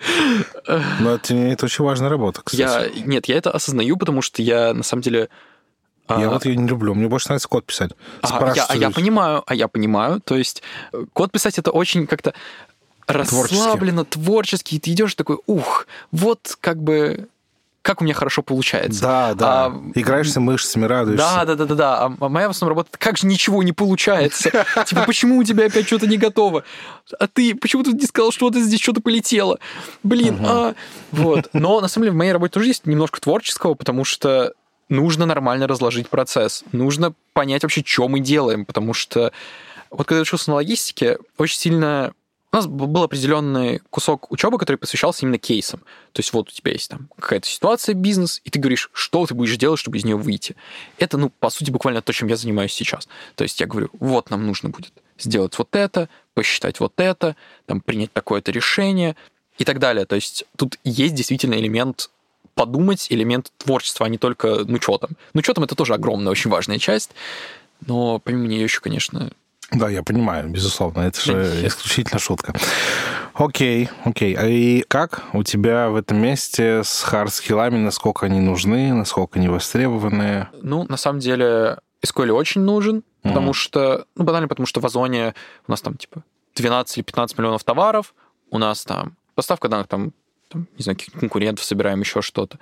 B: Но это очень важная работа, кстати.
A: Я, нет, я это осознаю, потому что я, на самом деле,
B: я а, вот ее не люблю. Мне больше нравится код писать.
A: А, я, а я понимаю, а я понимаю. То есть э, код писать это очень как-то расслабленно, творчески. И ты идешь такой, ух, вот как бы как у меня хорошо получается.
B: Да, да.
A: А,
B: Играешься мышцами, радуешься.
A: Да, да, да, да, да. А моя в основном работа, как же ничего не получается? Типа, почему у тебя опять что-то не готово? А ты почему ты не сказал, что то здесь что-то полетело? Блин, а... Вот. Но, на самом деле, в моей работе тоже есть немножко творческого, потому что нужно нормально разложить процесс. Нужно понять вообще, что мы делаем, потому что вот когда я учился на логистике, очень сильно у нас был определенный кусок учебы, который посвящался именно кейсам. То есть вот у тебя есть там какая-то ситуация, бизнес, и ты говоришь, что ты будешь делать, чтобы из нее выйти. Это, ну, по сути, буквально то, чем я занимаюсь сейчас. То есть я говорю, вот нам нужно будет сделать вот это, посчитать вот это, там, принять такое-то решение и так далее. То есть тут есть действительно элемент подумать, элемент творчества, а не только, ну, что там. Ну, что там, это тоже огромная, очень важная часть. Но помимо нее еще, конечно,
B: да, я понимаю, безусловно, это же исключительно шутка. Окей, окей. А и как у тебя в этом месте с hard skill ами, насколько они нужны, насколько они востребованы?
A: Ну, на самом деле, SQL очень нужен, mm-hmm. потому что, ну, банально, потому что в Озоне у нас там, типа, 12 или 15 миллионов товаров, у нас там поставка данных, там, там не знаю, каких конкурентов собираем, еще что-то.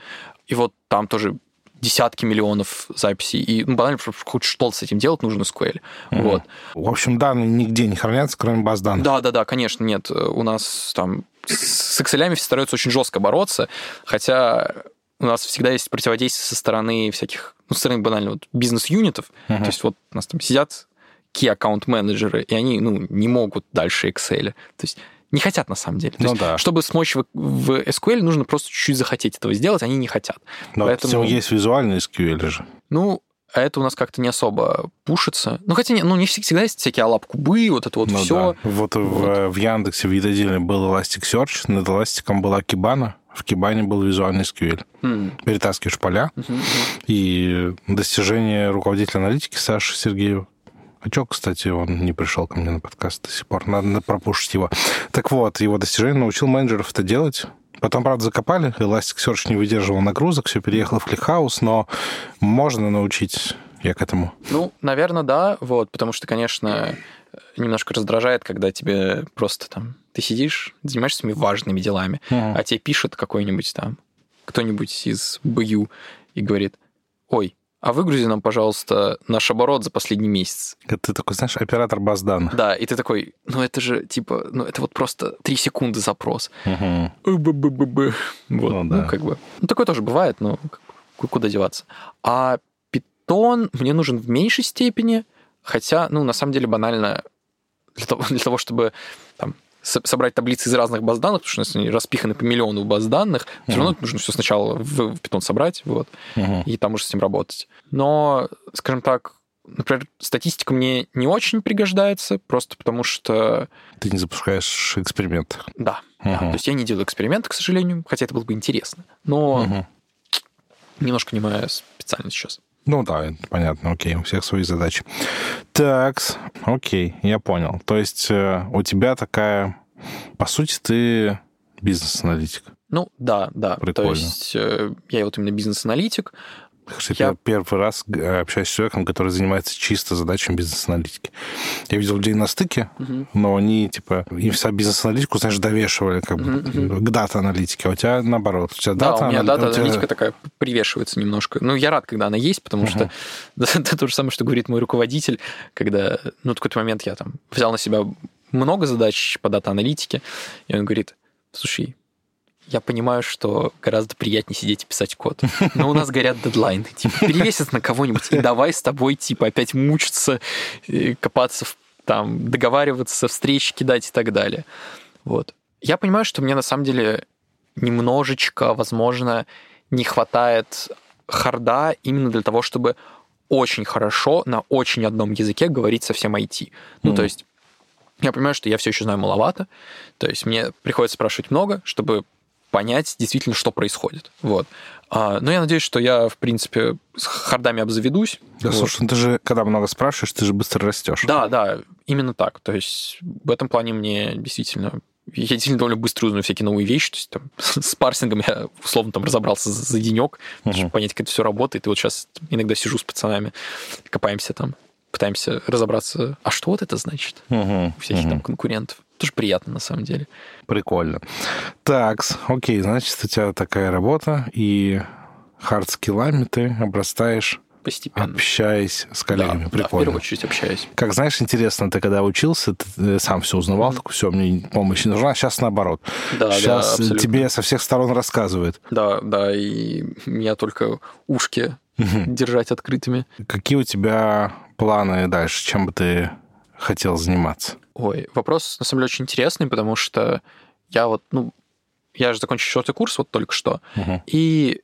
A: И вот там тоже десятки миллионов записей, и ну, банально хоть что-то с этим делать нужно SQL. Mm-hmm. Вот.
B: В общем, данные нигде не хранятся, кроме баз данных.
A: Да, да, да, конечно, нет. У нас там с Excel стараются очень жестко бороться, хотя у нас всегда есть противодействие со стороны всяких, ну, со стороны банально вот бизнес-юнитов. Mm-hmm. То есть вот у нас там сидят key аккаунт менеджеры, и они, ну, не могут дальше Excel. То есть не хотят на самом деле. То ну, есть, да. Чтобы смочь в, в SQL, нужно просто чуть-чуть захотеть этого сделать, они не хотят.
B: Но Поэтому... есть визуальный SQL же.
A: Ну, а это у нас как-то не особо пушится. Ну, хотя, ну, не всегда есть всякие алап-кубы, вот это вот ну, все.
B: Да. Вот, вот. В, в Яндексе в Едодиле был Elasticsearch, над Elastic была Кибана, в Кибане был визуальный SQL. Mm. Перетаскиваешь поля, uh-huh, и достижение руководителя аналитики Саши Сергеева а что, кстати, он не пришел ко мне на подкаст до сих пор? Надо пропушить его. Так вот, его достижение научил менеджеров это делать. Потом, правда, закопали. Elasticsearch не выдерживал нагрузок, все переехало в ClickHouse, но можно научить я к этому.
A: Ну, наверное, да, вот, потому что, конечно, немножко раздражает, когда тебе просто там ты сидишь, занимаешься своими важными делами, uh-huh. а тебе пишет какой-нибудь там кто-нибудь из БЮ и говорит, ой, а выгрузи нам, пожалуйста, наш оборот за последний месяц.
B: Это ты такой, знаешь, оператор баз данных.
A: Да, и ты такой, ну это же, типа, ну это вот просто три секунды запрос. Угу. Б-б-б-б. Вот, ну, да. ну как бы. Ну такое тоже бывает, но куда деваться. А питон мне нужен в меньшей степени, хотя, ну на самом деле банально для того, для того чтобы там, собрать таблицы из разных баз данных, потому что они распиханы по миллиону баз данных, uh-huh. все равно нужно все сначала в, в Python собрать, вот, uh-huh. и там уже с ним работать. Но, скажем так, например, статистика мне не очень пригождается, просто потому что...
B: Ты не запускаешь эксперимент.
A: Да, uh-huh. да. То есть я не делаю эксперименты, к сожалению, хотя это было бы интересно. Но uh-huh. немножко не моя специальность сейчас.
B: Ну да, понятно, окей, у всех свои задачи. Так, окей, я понял. То есть э, у тебя такая, по сути, ты бизнес-аналитик.
A: Ну да, да. Прикольно. То есть э, я вот именно бизнес-аналитик,
B: кстати, я первый раз э, общаюсь с человеком, который занимается чисто задачами бизнес-аналитики. Я видел людей на стыке, uh-huh. но они, типа, им вся бизнес-аналитику, знаешь, довешивали как бы uh-huh. к дата-аналитике, а у тебя наоборот. У тебя
A: да, дата у меня дата-аналитика тебя... такая привешивается немножко. Ну, я рад, когда она есть, потому uh-huh. что это то же самое, что говорит мой руководитель, когда, ну, в какой-то момент я там взял на себя много задач по дата-аналитике, и он говорит, слушай, я понимаю, что гораздо приятнее сидеть и писать код. Но у нас горят дедлайны. Типа, перевесить на кого-нибудь, и давай с тобой, типа, опять мучиться, копаться, в, там, договариваться, встречи кидать и так далее. Вот. Я понимаю, что мне на самом деле немножечко, возможно, не хватает харда именно для того, чтобы очень хорошо на очень одном языке говорить со всем IT. Ну, mm. то есть я понимаю, что я все еще знаю маловато, то есть мне приходится спрашивать много, чтобы понять действительно, что происходит. Вот. А, но я надеюсь, что я, в принципе, с хардами обзаведусь.
B: Да, вот. слушай, ну ты же, когда много спрашиваешь, ты же быстро растешь.
A: Да, да, именно так. То есть в этом плане мне действительно я действительно довольно быстро узнаю всякие новые вещи. То есть там, с парсингом я условно там разобрался за денек, uh-huh. чтобы понять, как это все работает. И вот сейчас иногда сижу с пацанами, копаемся там пытаемся разобраться, а что вот это значит
B: Угу.
A: у всяких там конкурентов. Тоже приятно, на самом деле.
B: Прикольно. Так, окей, значит, у тебя такая работа, и хард-скиллами ты обрастаешь,
A: Постепенно.
B: общаясь с
A: Да,
B: коллегами.
A: да, в
B: Прикольно.
A: первую очередь общаюсь.
B: Как знаешь, интересно, ты когда учился, ты э, сам все узнавал, такой, все, мне помощь не нужна, сейчас наоборот.
A: Да, да,
B: сейчас
A: абсолютно.
B: тебе со всех сторон рассказывают.
A: Да, да, и меня только ушки держать открытыми.
B: Какие у тебя планы дальше? Чем бы ты хотел заниматься?
A: Ой, вопрос на самом деле очень интересный, потому что я вот, ну, я же закончил четвертый курс вот только что,
B: Мгм.
A: и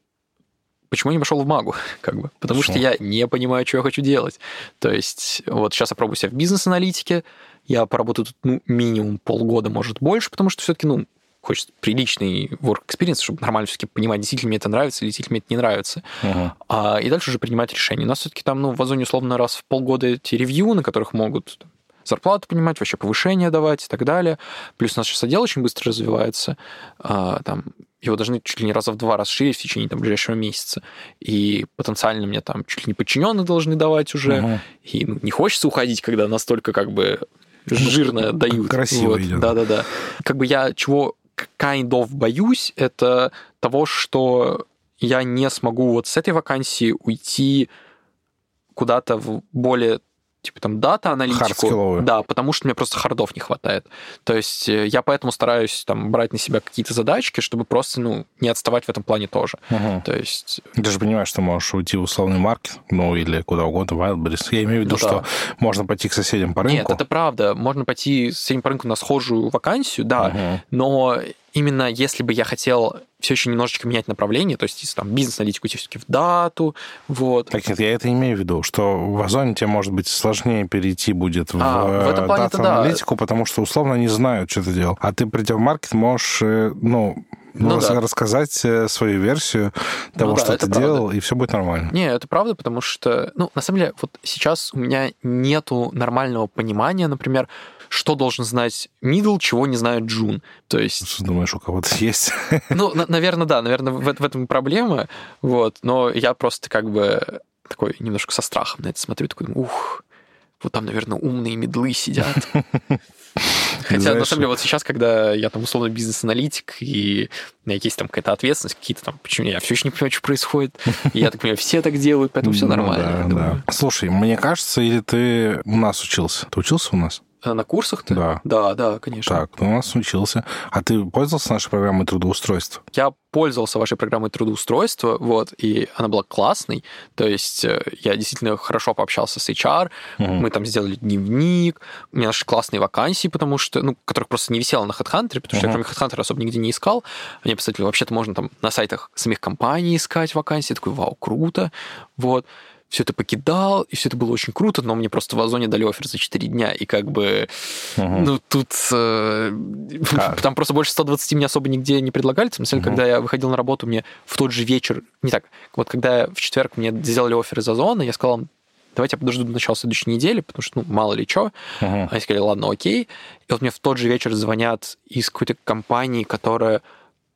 A: почему я не пошел в магу, как бы? Потому что
B: Почему?
A: я не понимаю, что я хочу делать. То есть вот сейчас я пробую себя в бизнес-аналитике, я поработаю тут ну, минимум полгода, может, больше, потому что все-таки, ну, хочется приличный work experience, чтобы нормально все-таки понимать, действительно мне это нравится или действительно мне это не нравится.
B: Мгм.
A: А, и дальше уже принимать решения. У нас все-таки там, ну, в Озоне условно раз в полгода эти ревью, на которых могут зарплату понимать, вообще повышение давать и так далее. Плюс у нас сейчас отдел очень быстро развивается. А, там, его должны чуть ли не раза в два расширить в течение там, ближайшего месяца. И потенциально мне там чуть ли не подчиненные должны давать уже.
B: Мгм.
A: И ну, не хочется уходить, когда настолько как бы жирно дают.
B: красиво
A: Вот,
B: идет.
A: Да-да-да. Как бы я чего kind of боюсь, это того, что я не смогу вот с этой вакансии уйти куда-то в более типа там дата-аналитику. Да, потому что мне просто хардов не хватает. То есть э, я поэтому стараюсь там брать на себя какие-то задачки, чтобы просто, ну, не отставать в этом плане тоже.
B: Мгм.
A: То есть
B: Ты же понимаешь, что можешь уйти в условный маркет, ну, или куда угодно, Wildberries. Я имею в виду,
A: Ну да.
B: что можно пойти к соседям по рынку.
A: Нет, это правда. Можно пойти с этим по рынку на схожую вакансию, да,
B: Мгм.
A: но именно если бы я хотел все еще немножечко менять направление, то есть если там бизнес-аналитику идти все-таки в дату, вот.
B: Так нет, я это имею в виду, что в Озоне тебе, может быть, сложнее перейти будет в,
A: А, в этом плане-то да.
B: аналитику, потому что условно они знают, что ты делал. А ты, придя в маркет, можешь, э, ну,
A: Ну да.
B: рассказать э, свою версию того,
A: Ну да,
B: что
A: это
B: ты
A: правда.
B: делал, и все будет нормально.
A: Не, это правда, потому что, ну, на самом деле, вот сейчас у меня нету нормального понимания, например, что должен знать middle, чего не знает Джун. То есть,
B: думаешь, у кого-то есть?
A: ну, наверное, да, наверное, в, в этом и проблема, вот, но я просто как бы такой немножко со страхом на это смотрю, такой, ух, вот там, наверное, умные медлы сидят. Хотя, на самом деле, вот сейчас, когда я там условно бизнес-аналитик, и у меня есть там какая-то ответственность, какие-то там, почему я все еще не понимаю, что происходит, и я так понимаю, все так делают, поэтому все
B: Ну
A: нормально.
B: да, да. Слушай, мне кажется, или ты у нас учился? Ты учился у нас?
A: А На курсах-то?
B: Да.
A: Да, да, конечно.
B: Так, ты у нас учился. А ты пользовался нашей программой трудоустройства?
A: Я пользовался вашей программой трудоустройства, вот, и она была классной. То есть э, я действительно хорошо пообщался с HR,
B: Мгм.
A: мы там сделали дневник, у меня нашли классные вакансии, потому что, ну, которых просто не висело на HeadHunter, потому что я
B: Мгм.
A: кроме HeadHunter особо нигде не искал. Мне представили, вообще-то можно там на сайтах самих компаний искать вакансии. Я такой, вау, круто. Вот. Все это покидал, и все это было очень круто, но мне просто в Озоне дали офер за 4 дня, и как бы,
B: Мгм.
A: ну, тут э,
B: Как?
A: там просто больше 120 мне особо нигде не предлагали. Там,
B: Мгм.
A: когда я выходил на работу, мне в тот же вечер, не так, вот когда в четверг мне сделали офер из Озона, я сказал, давайте я подожду до начала следующей недели, потому что, ну, мало ли что.
B: Мгм.
A: Они сказали, ладно, окей. И вот мне в тот же вечер звонят из какой-то компании, которая,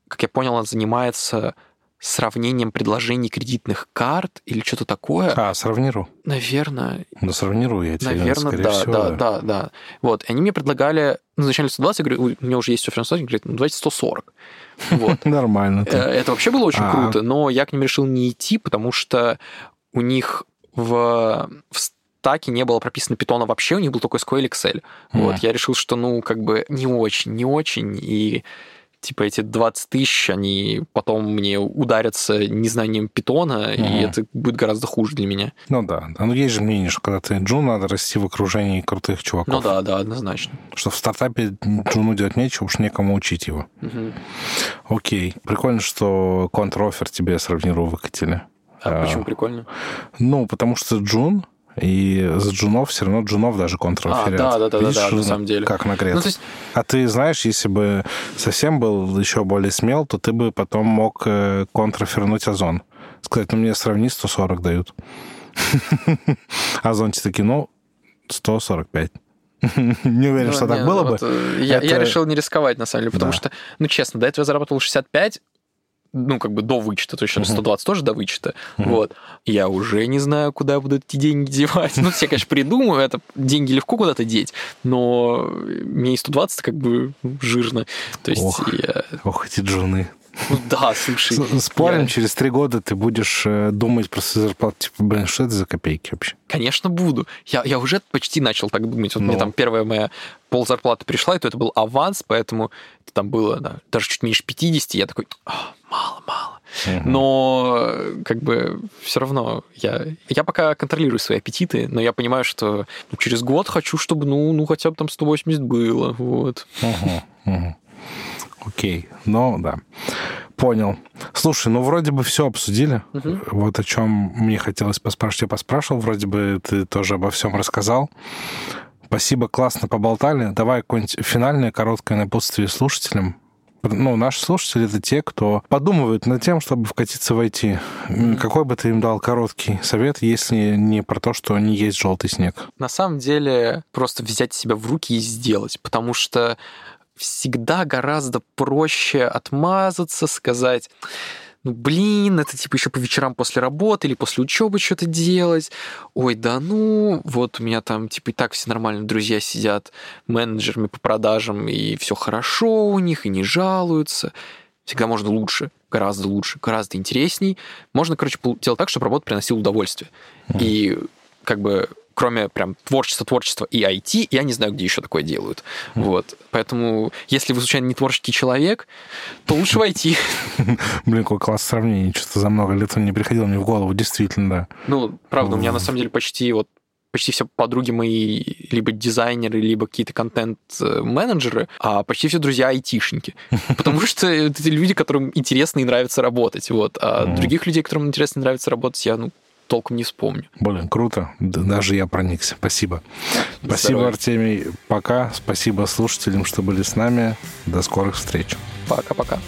A: как я понял, она занимается сравнением предложений кредитных карт или что-то такое.
B: А, сравнирую.
A: Наверное,
B: Ну, сравнирую я тебе,
A: Наверное, да,
B: всего.
A: да, да, да. Вот, и они мне предлагали, ну, вначале 120, я говорю, «Ой, у меня уже есть 120, они говорят, ну, давайте 140. Вот.
B: Нормально.
A: Э, Это вообще было очень
B: А.
A: круто, но я к ним решил не идти, потому что у них в, в стаке не было прописано питона вообще, у них был только SQL Excel. Вот, я решил, что, ну, как бы не очень, не очень, и типа эти 20 тысяч, они потом мне ударятся незнанием питона, и
B: Мгм.
A: это будет гораздо хуже для меня.
B: Ну да. да. Ну, есть же мнение, что когда ты джун, надо расти в окружении крутых чуваков.
A: Ну да, да, однозначно.
B: Что в стартапе джуну делать нечего, уж некому учить его.
A: Мгм.
B: Окей. Прикольно, что контрофер тебе сравнирую выкатили.
A: А
B: А.
A: почему прикольно?
B: Ну, потому что джун, и с джунов все равно джунов даже контроферят.
A: А, да, да, да,
B: Видишь,
A: да, на
B: ну,
A: самом деле.
B: Как нагрет.
A: Ну, есть,
B: А ты знаешь, если бы совсем был еще более смел, то ты бы потом мог э, контрафернуть Озон. Сказать, ну мне сравни, 140 дают. Озончи такие, ну, 145. Не уверен,
A: ну,
B: что так
A: не,
B: было
A: вот,
B: бы.
A: э, Я, я
B: Это-
A: решил не рисковать, на самом деле, потому
B: Да.
A: что, ну, честно, до этого я зарабатывал 65, ну, как бы до вычета, то есть uh-huh. 120 тоже до вычета, uh-huh. вот. Я уже не знаю, куда я буду эти деньги девать. Ну, все, конечно, придумаю, это деньги легко куда-то деть, но мне и 120 как бы жирно. То есть
B: ох,
A: я...
B: ох, эти джуны.
A: Ну да, слушай.
B: Спорим, я... через три года ты будешь э, думать про свою зарплату, типа, блин, что это за копейки вообще?
A: Конечно, буду. Я, я уже почти начал так думать. Вот Но. мне ну. там первая моя пол зарплаты пришла, и то это был аванс, поэтому там было да, даже чуть меньше 50, я такой, мало, мало. Угу. Но как бы все равно я, я пока контролирую свои аппетиты, но я понимаю, что ну, через год хочу, чтобы ну, ну хотя бы там 180 было. Вот.
B: Угу, угу. Окей, ну да. Понял. Слушай, ну вроде бы все обсудили. Угу. Вот о чем мне хотелось поспрашивать, я поспрашивал. Вроде бы ты тоже обо всем рассказал. Спасибо, классно поболтали. Давай какое-нибудь финальное короткое напутствие слушателям. Ну, наши слушатели — это те, кто подумывают над тем, чтобы вкатиться в IT. Какой бы ты им дал короткий совет, если не про то, что не есть желтый снег?
A: На самом деле, просто взять себя в руки и сделать, потому что всегда гораздо проще отмазаться, сказать, ну, блин, это типа еще по вечерам после работы или после учебы что-то делать. Ой, да ну, вот у меня там типа и так все нормально, друзья сидят менеджерами по продажам, и все хорошо у них, и не жалуются. Всегда можно лучше, гораздо лучше, гораздо интересней. Можно, короче, делать так, чтобы работа приносила удовольствие. Mm. И как бы кроме прям творчества, творчества и IT, я не знаю, где еще такое делают. Mm. Вот. Поэтому, если вы, случайно, не творческий человек, то лучше войти.
B: Блин, какой класс сравнений. Что-то за много лет он не приходил мне в голову, действительно, да.
A: Ну, правда, у меня на самом деле почти вот почти все подруги мои либо дизайнеры, либо какие-то контент-менеджеры, а почти все друзья айтишники. Потому что это люди, которым интересно и нравится работать. Вот. А других людей, которым интересно и нравится работать, я ну, толком не вспомню.
B: Блин, круто. Даже я проникся. Спасибо. Здоровья. Спасибо, Артемий. Пока. Спасибо слушателям, что были с нами. До скорых встреч.
A: Пока-пока.